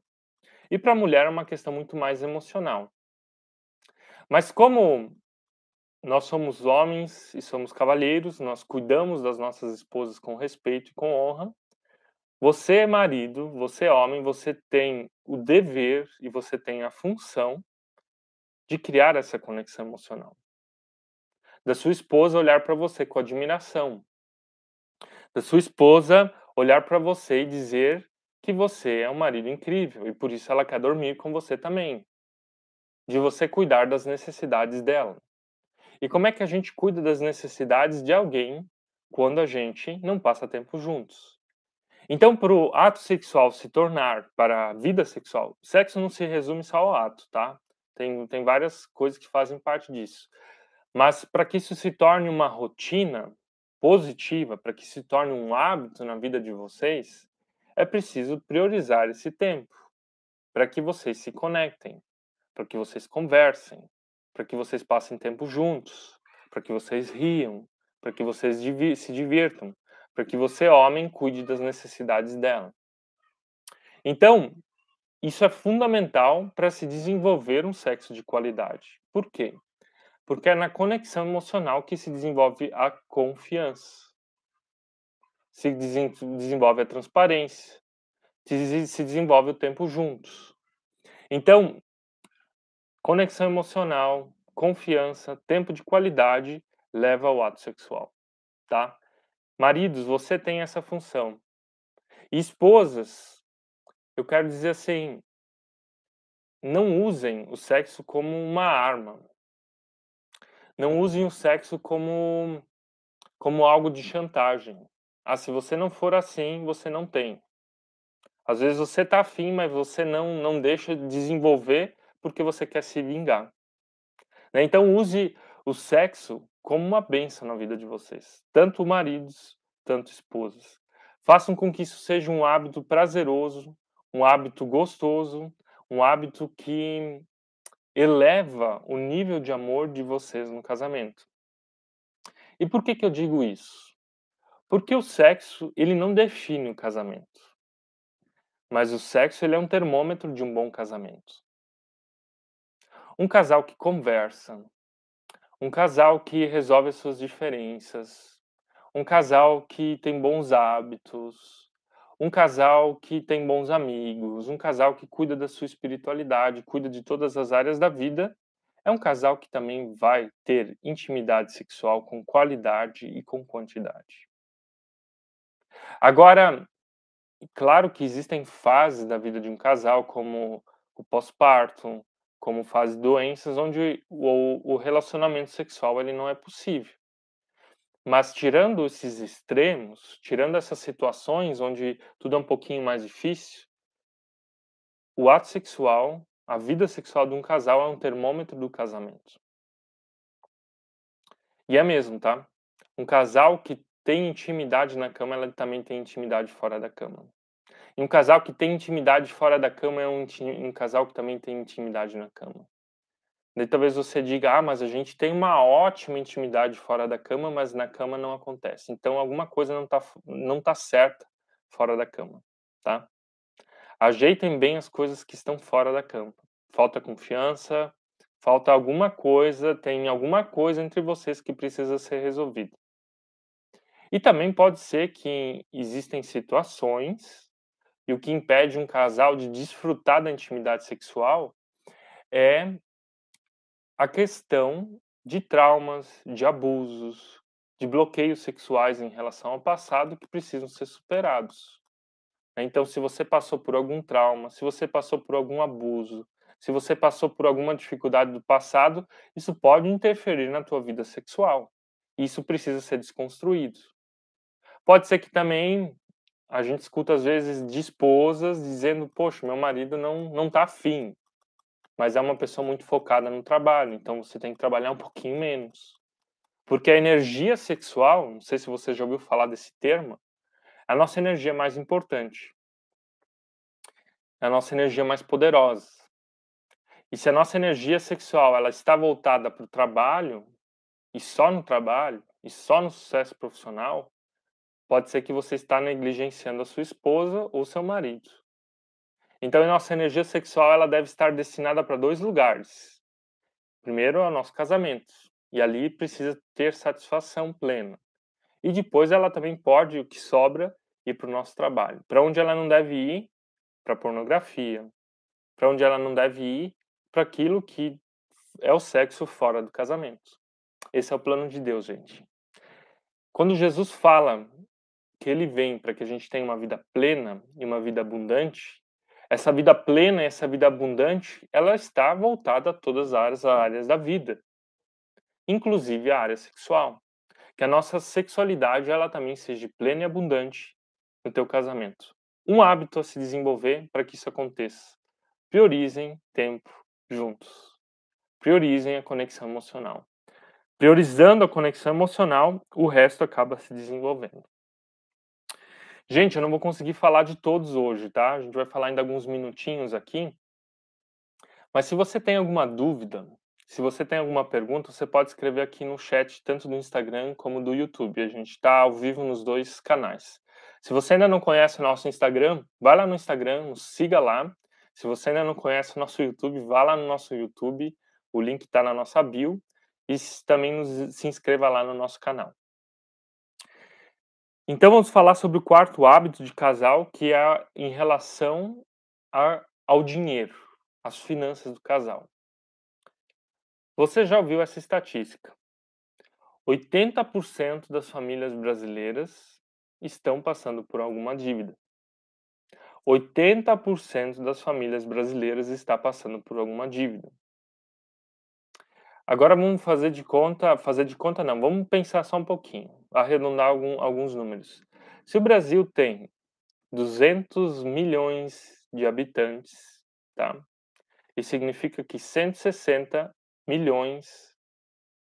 e para a mulher é uma questão muito mais emocional. Mas como nós somos homens e somos cavalheiros, nós cuidamos das nossas esposas com respeito e com honra. Você é marido, você é homem, você tem o dever e você tem a função de criar essa conexão emocional. Da sua esposa olhar para você com admiração. Da sua esposa olhar para você e dizer que você é um marido incrível e por isso ela quer dormir com você também. De você cuidar das necessidades dela. E como é que a gente cuida das necessidades de alguém quando a gente não passa tempo juntos? Então, para o ato sexual se tornar para a vida sexual, sexo não se resume só ao ato, tá? Tem, tem várias coisas que fazem parte disso. Mas para que isso se torne uma rotina positiva, para que se torne um hábito na vida de vocês, é preciso priorizar esse tempo para que vocês se conectem, para que vocês conversem, para que vocês passem tempo juntos, para que vocês riam, para que vocês se divirtam, para que você, homem, cuide das necessidades dela. Então, isso é fundamental para se desenvolver um sexo de qualidade. Por quê? Porque é na conexão emocional que se desenvolve a confiança, se desenvolve a transparência, se desenvolve o tempo juntos. Então, conexão emocional, confiança, tempo de qualidade leva ao ato sexual, tá? Maridos, você tem essa função. E esposas, eu quero dizer assim, não usem o sexo como uma arma. Não usem o sexo como como algo de chantagem. Ah, se você não for assim, você não tem. Às vezes você tá afim, mas você não não deixa desenvolver porque você quer se vingar. Né? Então use o sexo como uma benção na vida de vocês, tanto maridos, tanto esposas. Façam com que isso seja um hábito prazeroso, um hábito gostoso, um hábito que eleva o nível de amor de vocês no casamento. E por que que eu digo isso? Porque o sexo, ele não define o casamento. Mas o sexo, ele é um termômetro de um bom casamento. Um casal que conversa, um casal que resolve as suas diferenças, um casal que tem bons hábitos, um casal que tem bons amigos, um casal que cuida da sua espiritualidade, cuida de todas as áreas da vida, é um casal que também vai ter intimidade sexual com qualidade e com quantidade. Agora, claro que existem fases da vida de um casal, como o pós-parto, como fase doenças, onde o, o relacionamento sexual ele não é possível. Mas tirando esses extremos, tirando essas situações onde tudo é um pouquinho mais difícil, o ato sexual, a vida sexual de um casal é um termômetro do casamento. E é mesmo, tá? Um casal que tem intimidade na cama, ela também tem intimidade fora da cama. E um casal que tem intimidade fora da cama é um, um casal que também tem intimidade na cama. Daí talvez você diga, ah, mas a gente tem uma ótima intimidade fora da cama, mas na cama não acontece. Então alguma coisa não está não tá certa fora da cama, tá? Ajeitem bem as coisas que estão fora da cama. Falta confiança, Falta alguma coisa, tem alguma coisa entre vocês que precisa ser resolvida. E também pode ser que existem situações e o que impede um casal de desfrutar da intimidade sexual é a questão de traumas, de abusos, de bloqueios sexuais em relação ao passado que precisam ser superados. Então, se você passou por algum trauma, se você passou por algum abuso, se você passou por alguma dificuldade do passado, isso pode interferir na tua vida sexual. Isso precisa ser desconstruído. Pode ser que também a gente escuta às vezes de esposas dizendo: "Poxa, meu marido não não tá afim, mas é uma pessoa muito focada no trabalho, então você tem que trabalhar um pouquinho menos". Porque a energia sexual, não sei se você já ouviu falar desse termo, é a nossa energia mais importante. É a nossa energia mais poderosa. E se a nossa energia sexual ela está voltada para o trabalho, e só no trabalho, e só no sucesso profissional, pode ser que você está negligenciando a sua esposa ou seu marido. Então, a nossa energia sexual ela deve estar destinada para dois lugares. Primeiro, ao nosso casamento, e ali precisa ter satisfação plena. E depois ela também pode, o que sobra, ir para o nosso trabalho. Para onde ela não deve ir? Para pornografia. Para onde ela não deve ir? Para aquilo que é o sexo fora do casamento. Esse é o plano de Deus, gente. Quando Jesus fala que ele vem para que a gente tenha uma vida plena e uma vida abundante, essa vida plena essa vida abundante, ela está voltada a todas as áreas da vida, inclusive a área sexual. Que a nossa sexualidade ela também seja plena e abundante no teu casamento. Um hábito a se desenvolver para que isso aconteça. Priorizem tempo juntos. Priorizem a conexão emocional. Priorizando a conexão emocional, o resto acaba se desenvolvendo. Gente, eu não vou conseguir falar de todos hoje, tá? A gente vai falar ainda alguns minutinhos aqui. Mas se você tem alguma dúvida, se você tem alguma pergunta, você pode escrever aqui no chat, tanto do Instagram como do YouTube. A gente está ao vivo nos dois canais. Se você ainda não conhece o nosso Instagram, vai lá no Instagram, nos siga lá. Se você ainda não conhece o nosso YouTube, vá lá no nosso YouTube. O link está na nossa bio e também nos, se inscreva lá no nosso canal. Então vamos falar sobre o quarto hábito de casal, que é em relação a, ao dinheiro, às finanças do casal. Você já ouviu essa estatística? 80% das famílias brasileiras estão passando por alguma dívida. 80% das famílias brasileiras está passando por alguma dívida. Agora vamos fazer de conta, fazer de conta não, vamos pensar só um pouquinho, arredondar algum, alguns números. Se o Brasil tem 200 milhões de habitantes, tá? Isso significa que 160 milhões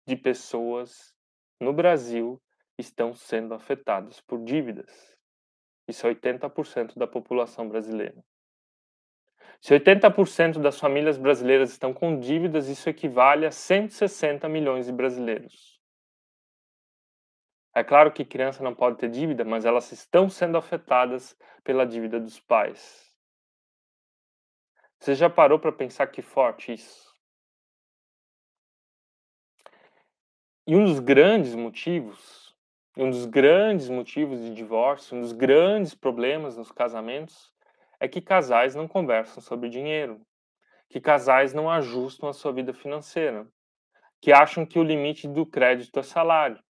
de pessoas no Brasil estão sendo afetadas por dívidas. Isso é 80% da população brasileira. Se 80% das famílias brasileiras estão com dívidas, isso equivale a 160 milhões de brasileiros. É claro que criança não pode ter dívida, mas elas estão sendo afetadas pela dívida dos pais. Você já parou para pensar que forte isso? E um dos grandes motivos, um dos grandes motivos de divórcio, um dos grandes problemas nos casamentos é que casais não conversam sobre dinheiro, que casais não ajustam a sua vida financeira, que acham que o limite do crédito é salário.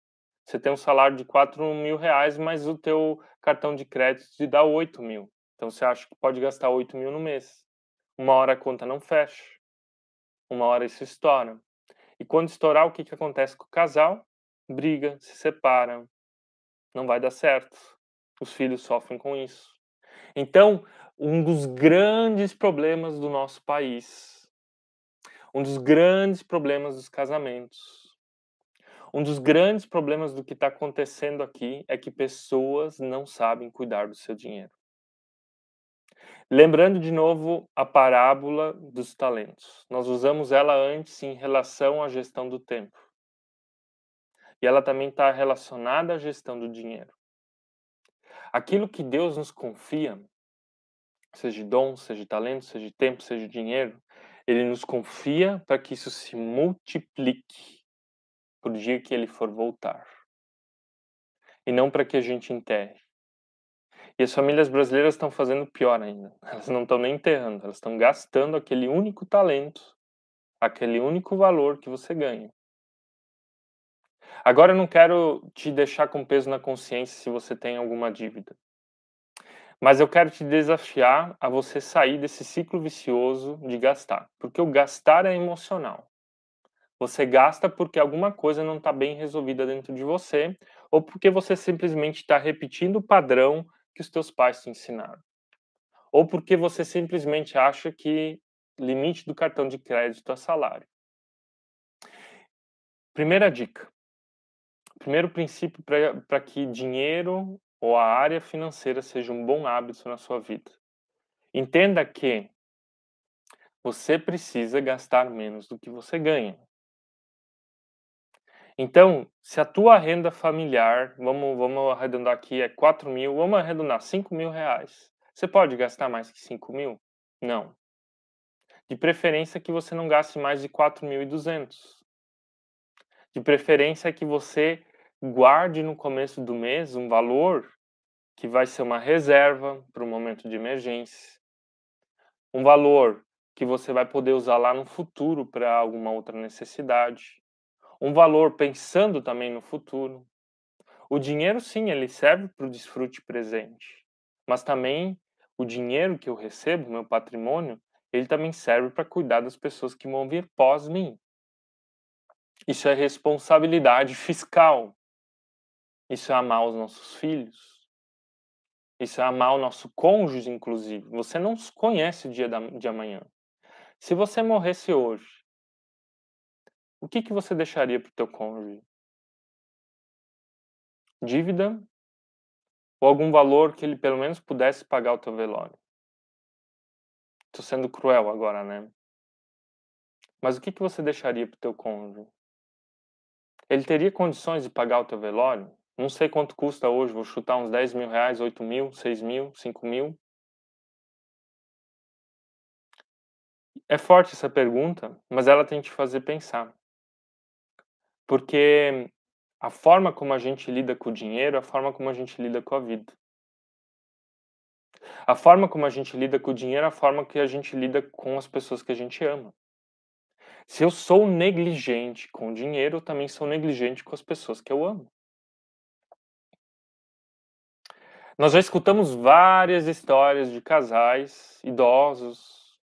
Você tem um salário de 4 mil reais, mas o teu cartão de crédito te dá 8 mil. Então você acha que pode gastar 8 mil no mês. Uma hora a conta não fecha. Uma hora isso estoura. E quando estourar, o que, que acontece com o casal? Briga, se separa. Não vai dar certo. Os filhos sofrem com isso. Então, um dos grandes problemas do nosso país, um dos grandes problemas dos casamentos, um dos grandes problemas do que está acontecendo aqui é que pessoas não sabem cuidar do seu dinheiro. Lembrando de novo a parábola dos talentos. Nós usamos ela antes em relação à gestão do tempo. E ela também está relacionada à gestão do dinheiro. Aquilo que Deus nos confia, seja dom, seja talento, seja tempo, seja dinheiro, Ele nos confia para que isso se multiplique por dia que ele for voltar. E não para que a gente enterre. E as famílias brasileiras estão fazendo pior ainda. Elas não estão nem enterrando, elas estão gastando aquele único talento, aquele único valor que você ganha. Agora eu não quero te deixar com peso na consciência se você tem alguma dívida. Mas eu quero te desafiar a você sair desse ciclo vicioso de gastar, porque o gastar é emocional. Você gasta porque alguma coisa não está bem resolvida dentro de você, ou porque você simplesmente está repetindo o padrão que os teus pais te ensinaram. Ou porque você simplesmente acha que limite do cartão de crédito é salário. Primeira dica. Primeiro princípio para que dinheiro ou a área financeira seja um bom hábito na sua vida. Entenda que você precisa gastar menos do que você ganha. Então, se a tua renda familiar, vamos, vamos arredondar aqui, é 4 mil, vamos arredondar 5 mil reais. Você pode gastar mais que 5 mil? Não. De preferência que você não gaste mais de 4.200. De preferência que você guarde no começo do mês um valor que vai ser uma reserva para o momento de emergência, um valor que você vai poder usar lá no futuro para alguma outra necessidade, um valor pensando também no futuro. O dinheiro, sim, ele serve para o desfrute presente, mas também o dinheiro que eu recebo, meu patrimônio, ele também serve para cuidar das pessoas que vão vir pós mim. Isso é responsabilidade fiscal. Isso é amar os nossos filhos. Isso é amar o nosso cônjuge, inclusive. Você não conhece o dia de amanhã. Se você morresse hoje, o que, que você deixaria para o teu cônjuge? Dívida? Ou algum valor que ele pelo menos pudesse pagar o teu velório? Estou sendo cruel agora, né? Mas o que, que você deixaria para o teu cônjuge? Ele teria condições de pagar o teu velório? Não sei quanto custa hoje, vou chutar uns 10 mil reais, 8 mil, 6 mil, 5 mil. É forte essa pergunta, mas ela tem que te fazer pensar. Porque a forma como a gente lida com o dinheiro é a forma como a gente lida com a vida. A forma como a gente lida com o dinheiro é a forma que a gente lida com as pessoas que a gente ama. Se eu sou negligente com o dinheiro, eu também sou negligente com as pessoas que eu amo. Nós já escutamos várias histórias de casais idosos,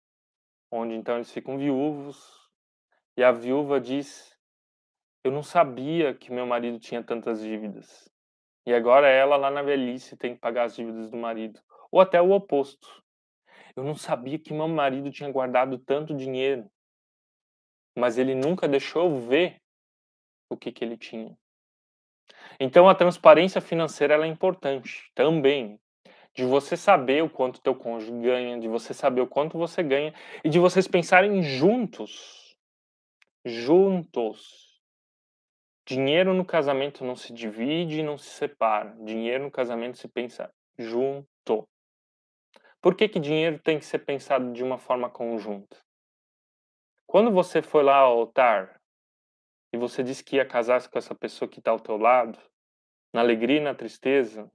onde então eles ficam viúvos, e a viúva diz: Eu não sabia que meu marido tinha tantas dívidas. E agora ela, lá na velhice, tem que pagar as dívidas do marido. Ou até o oposto. Eu não sabia que meu marido tinha guardado tanto dinheiro, mas ele nunca deixou eu ver o que, que ele tinha. Então a transparência financeira é importante também. De você saber o quanto teu cônjuge ganha, de você saber o quanto você ganha e de vocês pensarem juntos. Juntos. Dinheiro no casamento não se divide e não se separa. Dinheiro no casamento se pensa junto. Por que, que dinheiro tem que ser pensado de uma forma conjunta? Quando você foi lá ao altar e você disse que ia casar com essa pessoa que está ao teu lado, na alegria e na tristeza,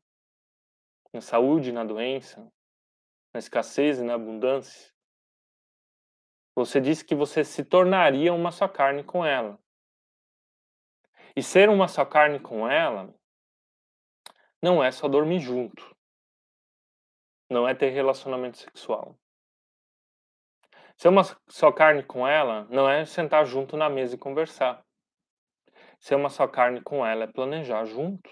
na saúde e na doença, na escassez e na abundância, você disse que você se tornaria uma só carne com ela. E ser uma só carne com ela não é só dormir junto. Não é ter relacionamento sexual. Ser uma só carne com ela não é sentar junto na mesa e conversar. Ser uma só carne com ela é planejar junto.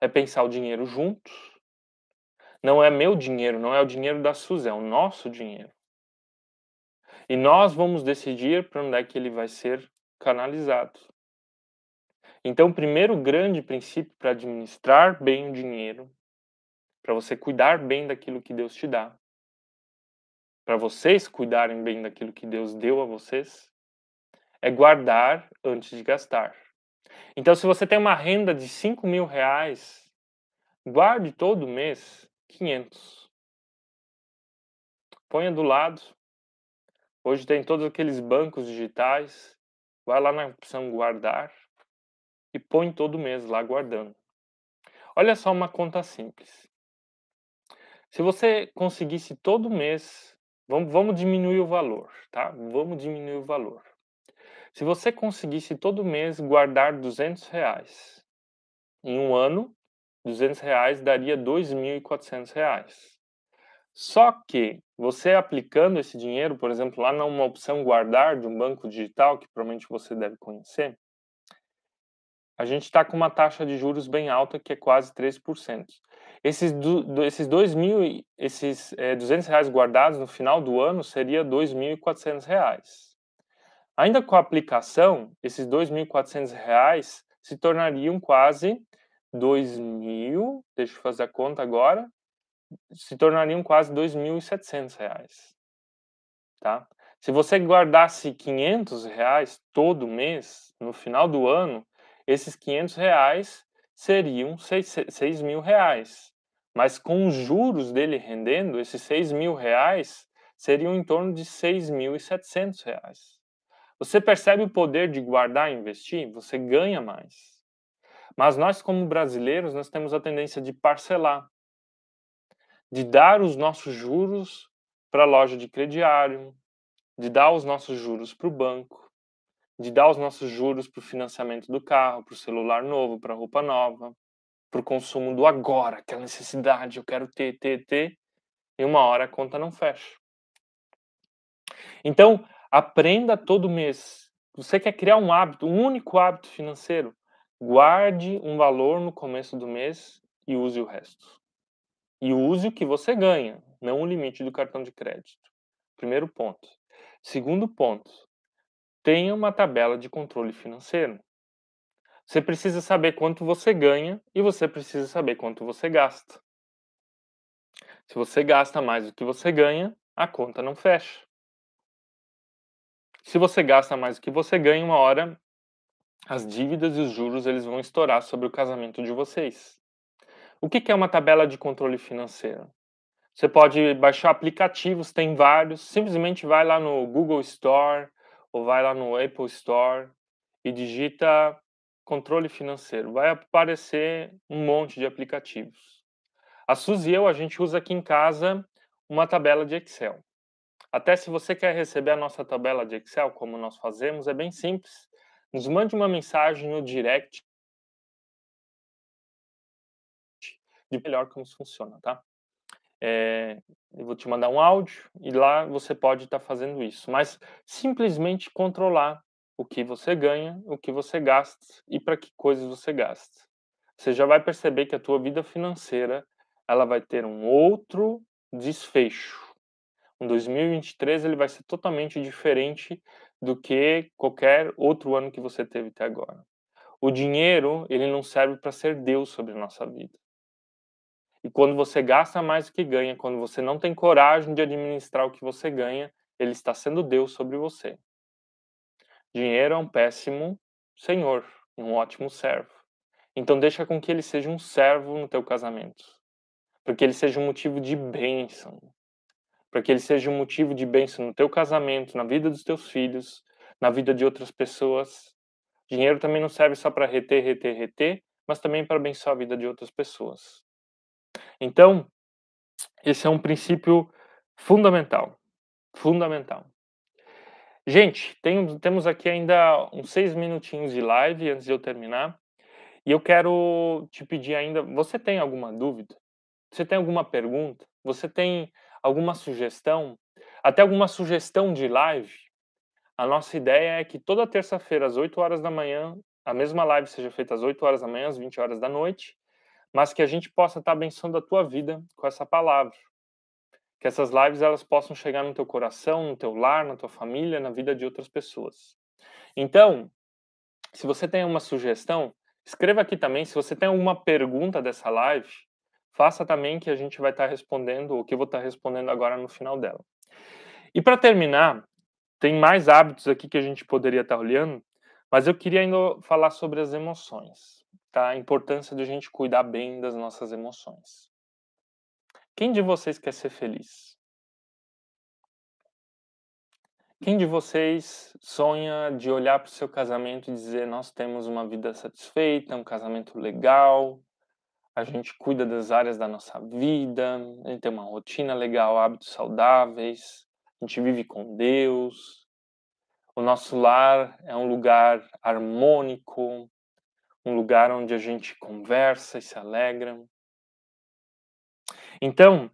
É pensar o dinheiro juntos. Não é meu dinheiro, não é o dinheiro da Suzy, é o nosso dinheiro. E nós vamos decidir para onde é que ele vai ser canalizado. Então, o primeiro grande princípio para administrar bem o dinheiro, para você cuidar bem daquilo que Deus te dá, para vocês cuidarem bem daquilo que Deus deu a vocês, é guardar antes de gastar. Então, se você tem uma renda de 5 mil reais, guarde todo mês 500. Ponha do lado. Hoje tem todos aqueles bancos digitais. Vai lá na opção guardar e põe todo mês lá guardando. Olha só uma conta simples. Se você conseguisse todo mês, vamos, vamos diminuir o valor, tá? Vamos diminuir o valor. Se você conseguisse todo mês guardar 200 reais, em um ano, 200 reais daria 2.400 reais. Só que você aplicando esse dinheiro, por exemplo, lá numa opção guardar de um banco digital, que provavelmente você deve conhecer, a gente está com uma taxa de juros bem alta, que é quase 3%. Esses, do, esses, 2 mil, esses é, 200 reais guardados no final do ano seria 2.400 reais. Ainda com a aplicação, esses 2.400 reais se tornariam quase 2.000, deixa eu fazer a conta agora, se tornariam quase R$ 2.700. Tá? Se você guardasse 500 reais todo mês, no final do ano, esses 500 reais seriam 6, mil reais. Mas com os juros dele rendendo, esses 6 mil reais seriam em torno de 6.700 reais. Você percebe o poder de guardar e investir? Você ganha mais. Mas nós, como brasileiros, nós temos a tendência de parcelar de dar os nossos juros para a loja de crediário, de dar os nossos juros para o banco, de dar os nossos juros para o financiamento do carro, para o celular novo, para a roupa nova, para o consumo do agora, aquela necessidade, eu quero ter, ter, ter, e uma hora a conta não fecha. Então, aprenda todo mês. Você quer criar um hábito, um único hábito financeiro? Guarde um valor no começo do mês e use o resto. E use o que você ganha, não o limite do cartão de crédito. Primeiro ponto. Segundo ponto, tenha uma tabela de controle financeiro. Você precisa saber quanto você ganha e você precisa saber quanto você gasta. Se você gasta mais do que você ganha, a conta não fecha. Se você gasta mais do que você ganha, uma hora as dívidas e os juros eles vão estourar sobre o casamento de vocês. O que é uma tabela de controle financeiro? Você pode baixar aplicativos, tem vários. Simplesmente vai lá no Google Store ou vai lá no Apple Store e digita controle financeiro. Vai aparecer um monte de aplicativos. A Suzy e eu, a gente usa aqui em casa uma tabela de Excel. Até se você quer receber a nossa tabela de Excel, como nós fazemos, é bem simples. Nos mande uma mensagem no direct de melhor como isso funciona, tá? É, eu vou te mandar um áudio e lá você pode estar tá fazendo isso, mas simplesmente controlar o que você ganha, o que você gasta e para que coisas você gasta. Você já vai perceber que a tua vida financeira ela vai ter um outro desfecho. O 2023 ele vai ser totalmente diferente do que qualquer outro ano que você teve até agora. O dinheiro ele não serve para ser Deus sobre a nossa vida. E quando você gasta mais do que ganha, quando você não tem coragem de administrar o que você ganha, ele está sendo Deus sobre você. Dinheiro é um péssimo senhor um ótimo servo. Então deixa com que ele seja um servo no teu casamento. Para que ele seja um motivo de bênção. Para que ele seja um motivo de bênção no teu casamento, na vida dos teus filhos, na vida de outras pessoas. Dinheiro também não serve só para reter, reter, reter, mas também para abençoar a vida de outras pessoas. Então, esse é um princípio fundamental. Fundamental. Gente, tem, temos aqui ainda uns seis minutinhos de live antes de eu terminar. E eu quero te pedir ainda: você tem alguma dúvida? Você tem alguma pergunta? Você tem alguma sugestão? Até alguma sugestão de live? A nossa ideia é que toda terça-feira, às 8 horas da manhã, a mesma live seja feita às 8 horas da manhã, às 20 horas da noite mas que a gente possa estar abençoando a tua vida com essa palavra. Que essas lives elas possam chegar no teu coração, no teu lar, na tua família, na vida de outras pessoas. Então, se você tem uma sugestão, escreva aqui também. Se você tem alguma pergunta dessa live, faça também que a gente vai estar respondendo, ou que eu vou estar respondendo agora no final dela. E para terminar, tem mais hábitos aqui que a gente poderia estar olhando, mas eu queria ainda falar sobre as emoções tá? A importância de a gente cuidar bem das nossas emoções. Quem de vocês quer ser feliz? Quem de vocês sonha de olhar para o seu casamento e dizer: Nós temos uma vida satisfeita, um casamento legal, a gente cuida das áreas da nossa vida, a gente tem uma rotina legal, hábitos saudáveis, a gente vive com Deus, o nosso lar é um lugar harmônico, um lugar onde a gente conversa e se alegra. Então,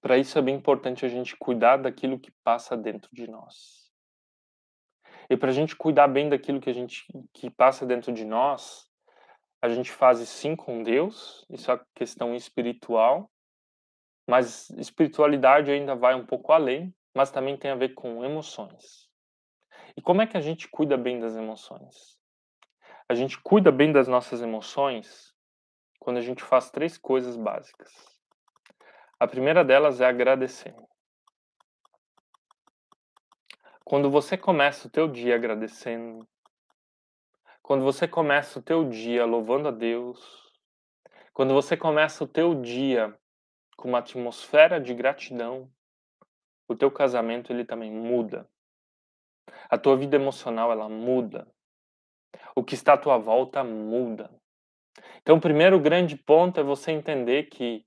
para isso é bem importante a gente cuidar daquilo que passa dentro de nós. E para a gente cuidar bem daquilo que a gente que passa dentro de nós, a gente faz sim com Deus, isso é questão espiritual, mas espiritualidade ainda vai um pouco além, mas também tem a ver com emoções. E como é que a gente cuida bem das emoções? A gente cuida bem das nossas emoções quando a gente faz três coisas básicas. A primeira delas é agradecer. Quando você começa o teu dia agradecendo, quando você começa o teu dia louvando a Deus, quando você começa o teu dia com uma atmosfera de gratidão, o teu casamento ele também muda. A tua vida emocional ela muda. O que está à tua volta muda. Então, o primeiro grande ponto é você entender que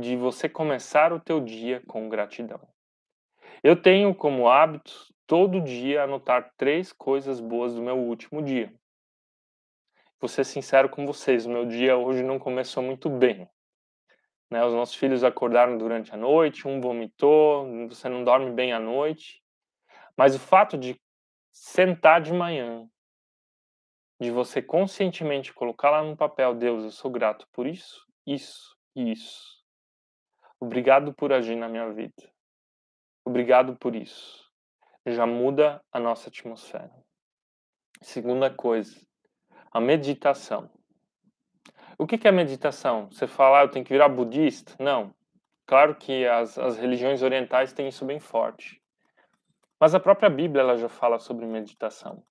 de você começar o teu dia com gratidão. Eu tenho como hábito todo dia anotar três coisas boas do meu último dia. Vou ser sincero com vocês, o meu dia hoje não começou muito bem. Né? Os nossos filhos acordaram durante a noite, um vomitou, você não dorme bem à noite. Mas o fato de sentar de manhã, de você conscientemente colocar lá no papel, Deus, eu sou grato por isso, isso, isso. Obrigado por agir na minha vida. Obrigado por isso. Já muda a nossa atmosfera. Segunda coisa, a meditação. O que é meditação? Você fala, ah, eu tenho que virar budista? Não. Claro que as, as religiões orientais têm isso bem forte. Mas a própria Bíblia ela já fala sobre meditação.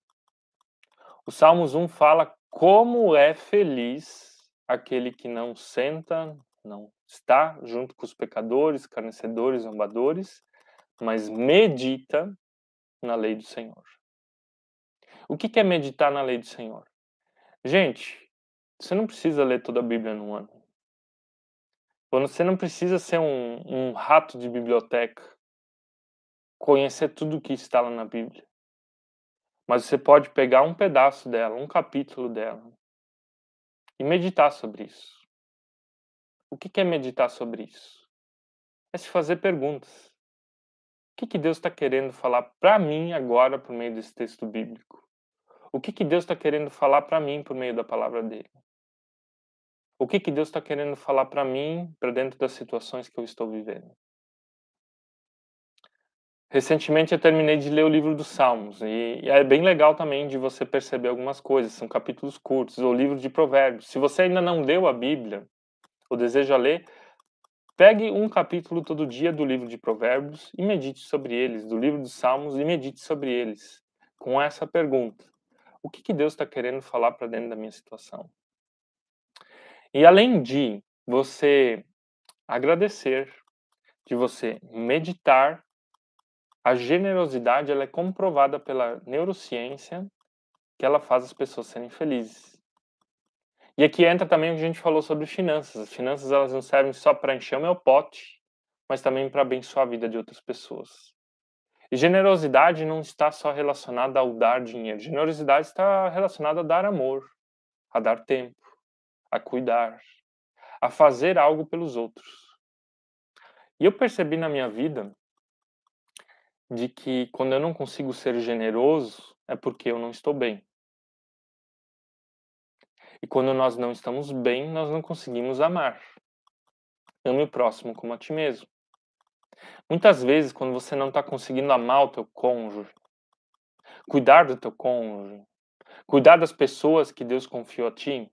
O Salmos 1 fala como é feliz aquele que não senta não está junto com os pecadores, carnecedores, zombadores, mas medita na lei do Senhor. O que é meditar na lei do Senhor? Gente, você não precisa ler toda a Bíblia num ano. Você não precisa ser um, um rato de biblioteca, conhecer tudo o que está lá na Bíblia. Mas você pode pegar um pedaço dela, um capítulo dela, e meditar sobre isso. O que é meditar sobre isso? É se fazer perguntas. O que, que Deus está querendo falar para mim agora por meio desse texto bíblico? O que, que Deus está querendo falar para mim por meio da palavra dele? O que, que Deus está querendo falar para mim, para dentro das situações que eu estou vivendo? Recentemente eu terminei de ler o livro dos Salmos e, é bem legal também de você perceber algumas coisas. São capítulos curtos, o livro de Provérbios. Se você ainda não leu a Bíblia, ou deseja ler, pegue um capítulo todo dia do livro de Provérbios e medite sobre eles, do livro dos Salmos e medite sobre eles, com essa pergunta: o que, que Deus está querendo falar para dentro da minha situação? E além de você agradecer, de você meditar, a generosidade ela é comprovada pela neurociência que ela faz as pessoas serem felizes. E aqui entra também o que a gente falou sobre finanças. As finanças elas não servem só para encher o meu pote, mas também para abençoar a vida de outras pessoas. E generosidade não está só relacionada ao dar dinheiro. Generosidade está relacionada a dar amor, a dar tempo, a cuidar, a fazer algo pelos outros. E eu percebi na minha vida de que quando eu não consigo ser generoso é porque eu não estou bem. E quando nós não estamos bem, nós não conseguimos amar. Ame o próximo como a ti mesmo. Muitas vezes, quando você não está conseguindo amar o teu cônjuge, cuidar do teu cônjuge, cuidar das pessoas que Deus confiou a ti,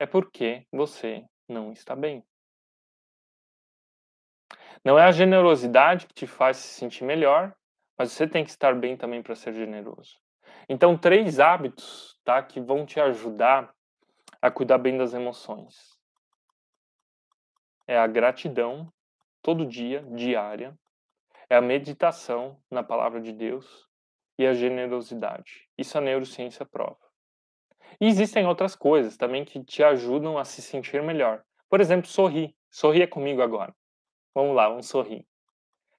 é porque você não está bem. Não é a generosidade que te faz se sentir melhor, mas você tem que estar bem também para ser generoso. Então, três hábitos tá, que vão te ajudar a cuidar bem das emoções. É a gratidão, todo dia, diária. é a meditação na palavra de Deus e a generosidade. Isso a neurociência prova. E existem outras coisas também que te ajudam a se sentir melhor. Por exemplo, sorrir. Sorria comigo agora. Vamos lá, vamos sorrir.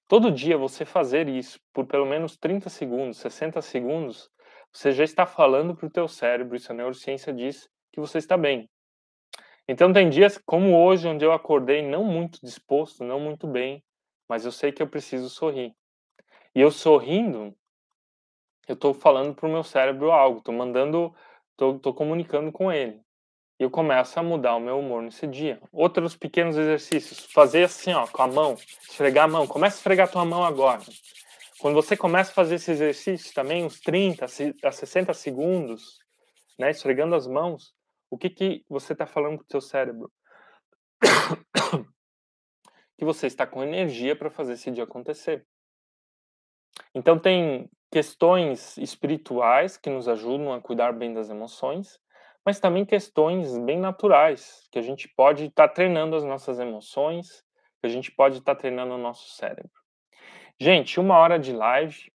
Todo dia você fazer isso por pelo menos 30 segundos, 60 segundos, você já está falando para o teu cérebro, isso a neurociência diz, que você está bem. Então tem dias como hoje onde eu acordei não muito disposto, não muito bem, mas eu sei que eu preciso sorrir. E eu sorrindo, eu estou falando para o meu cérebro algo, estou mandando, estou comunicando com ele. E eu começo a mudar o meu humor nesse dia. Outros pequenos exercícios, fazer assim, ó, com a mão, esfregar a mão. Começa a esfregar a tua mão agora. Quando você começa a fazer esse exercício também, uns 30 a 60 segundos, né, esfregando as mãos, o que, que você está falando para o seu cérebro? que você está com energia para fazer esse dia acontecer. Então tem questões espirituais que nos ajudam a cuidar bem das emoções, mas também questões bem naturais, que a gente pode estar tá treinando as nossas emoções, que a gente pode estar tá treinando o nosso cérebro. Gente, uma hora de live.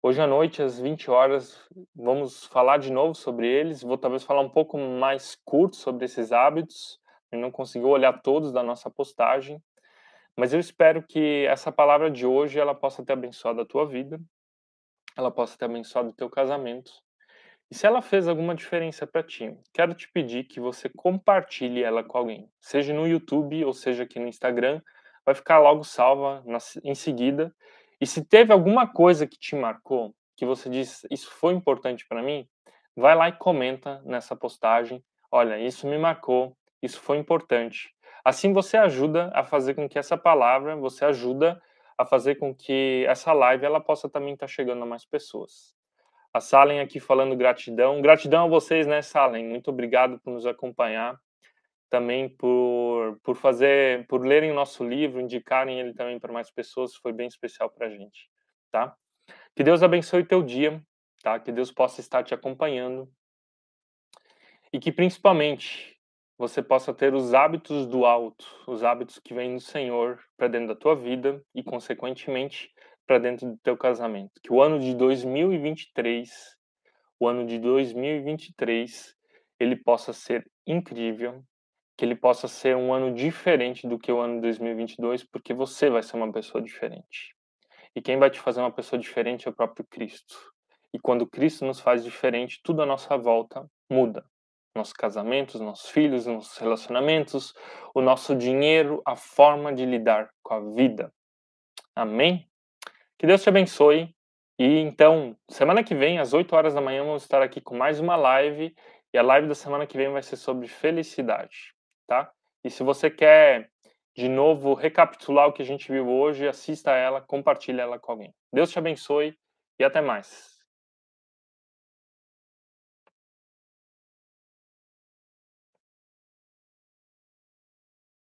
Hoje à noite, às 20 horas, vamos falar de novo sobre eles. Vou talvez falar um pouco mais curto sobre esses hábitos. Eu não conseguiu olhar todos da nossa postagem, mas eu espero que essa palavra de hoje ela possa ter abençoado a tua vida, ela possa ter abençoado o teu casamento. E se ela fez alguma diferença para ti, quero te pedir que você compartilhe ela com alguém, seja no YouTube ou seja aqui no Instagram, vai ficar logo salva na, em seguida. E se teve alguma coisa que te marcou, que você diz isso foi importante para mim, vai lá e comenta nessa postagem. Olha, isso me marcou, isso foi importante. Assim você ajuda a fazer com que essa palavra, você ajuda a fazer com que essa live ela possa também estar tá chegando a mais pessoas. A Salen aqui falando gratidão. Gratidão a vocês, né, Salen? Muito obrigado por nos acompanhar. Também por, por fazer, por lerem o nosso livro, indicarem ele também para mais pessoas, foi bem especial para a gente, tá? Que Deus abençoe teu dia, tá? Que Deus possa estar te acompanhando e que principalmente você possa ter os hábitos do alto, os hábitos que vêm do Senhor para dentro da tua vida e, consequentemente, para dentro do teu casamento. Que o ano de 2023, o ano de 2023, ele possa ser incrível, que ele possa ser um ano diferente do que o ano de 2022, porque você vai ser uma pessoa diferente. E quem vai te fazer uma pessoa diferente é o próprio Cristo. E quando Cristo nos faz diferente, tudo à nossa volta muda nossos casamentos, nossos filhos, nossos relacionamentos, o nosso dinheiro, a forma de lidar com a vida. Amém? Que Deus te abençoe. E então, semana que vem, às 8 horas da manhã, vamos estar aqui com mais uma live. E a live da semana que vem vai ser sobre felicidade, tá? E se você quer, de novo, recapitular o que a gente viu hoje, assista ela, compartilhe ela com alguém. Deus te abençoe e até mais.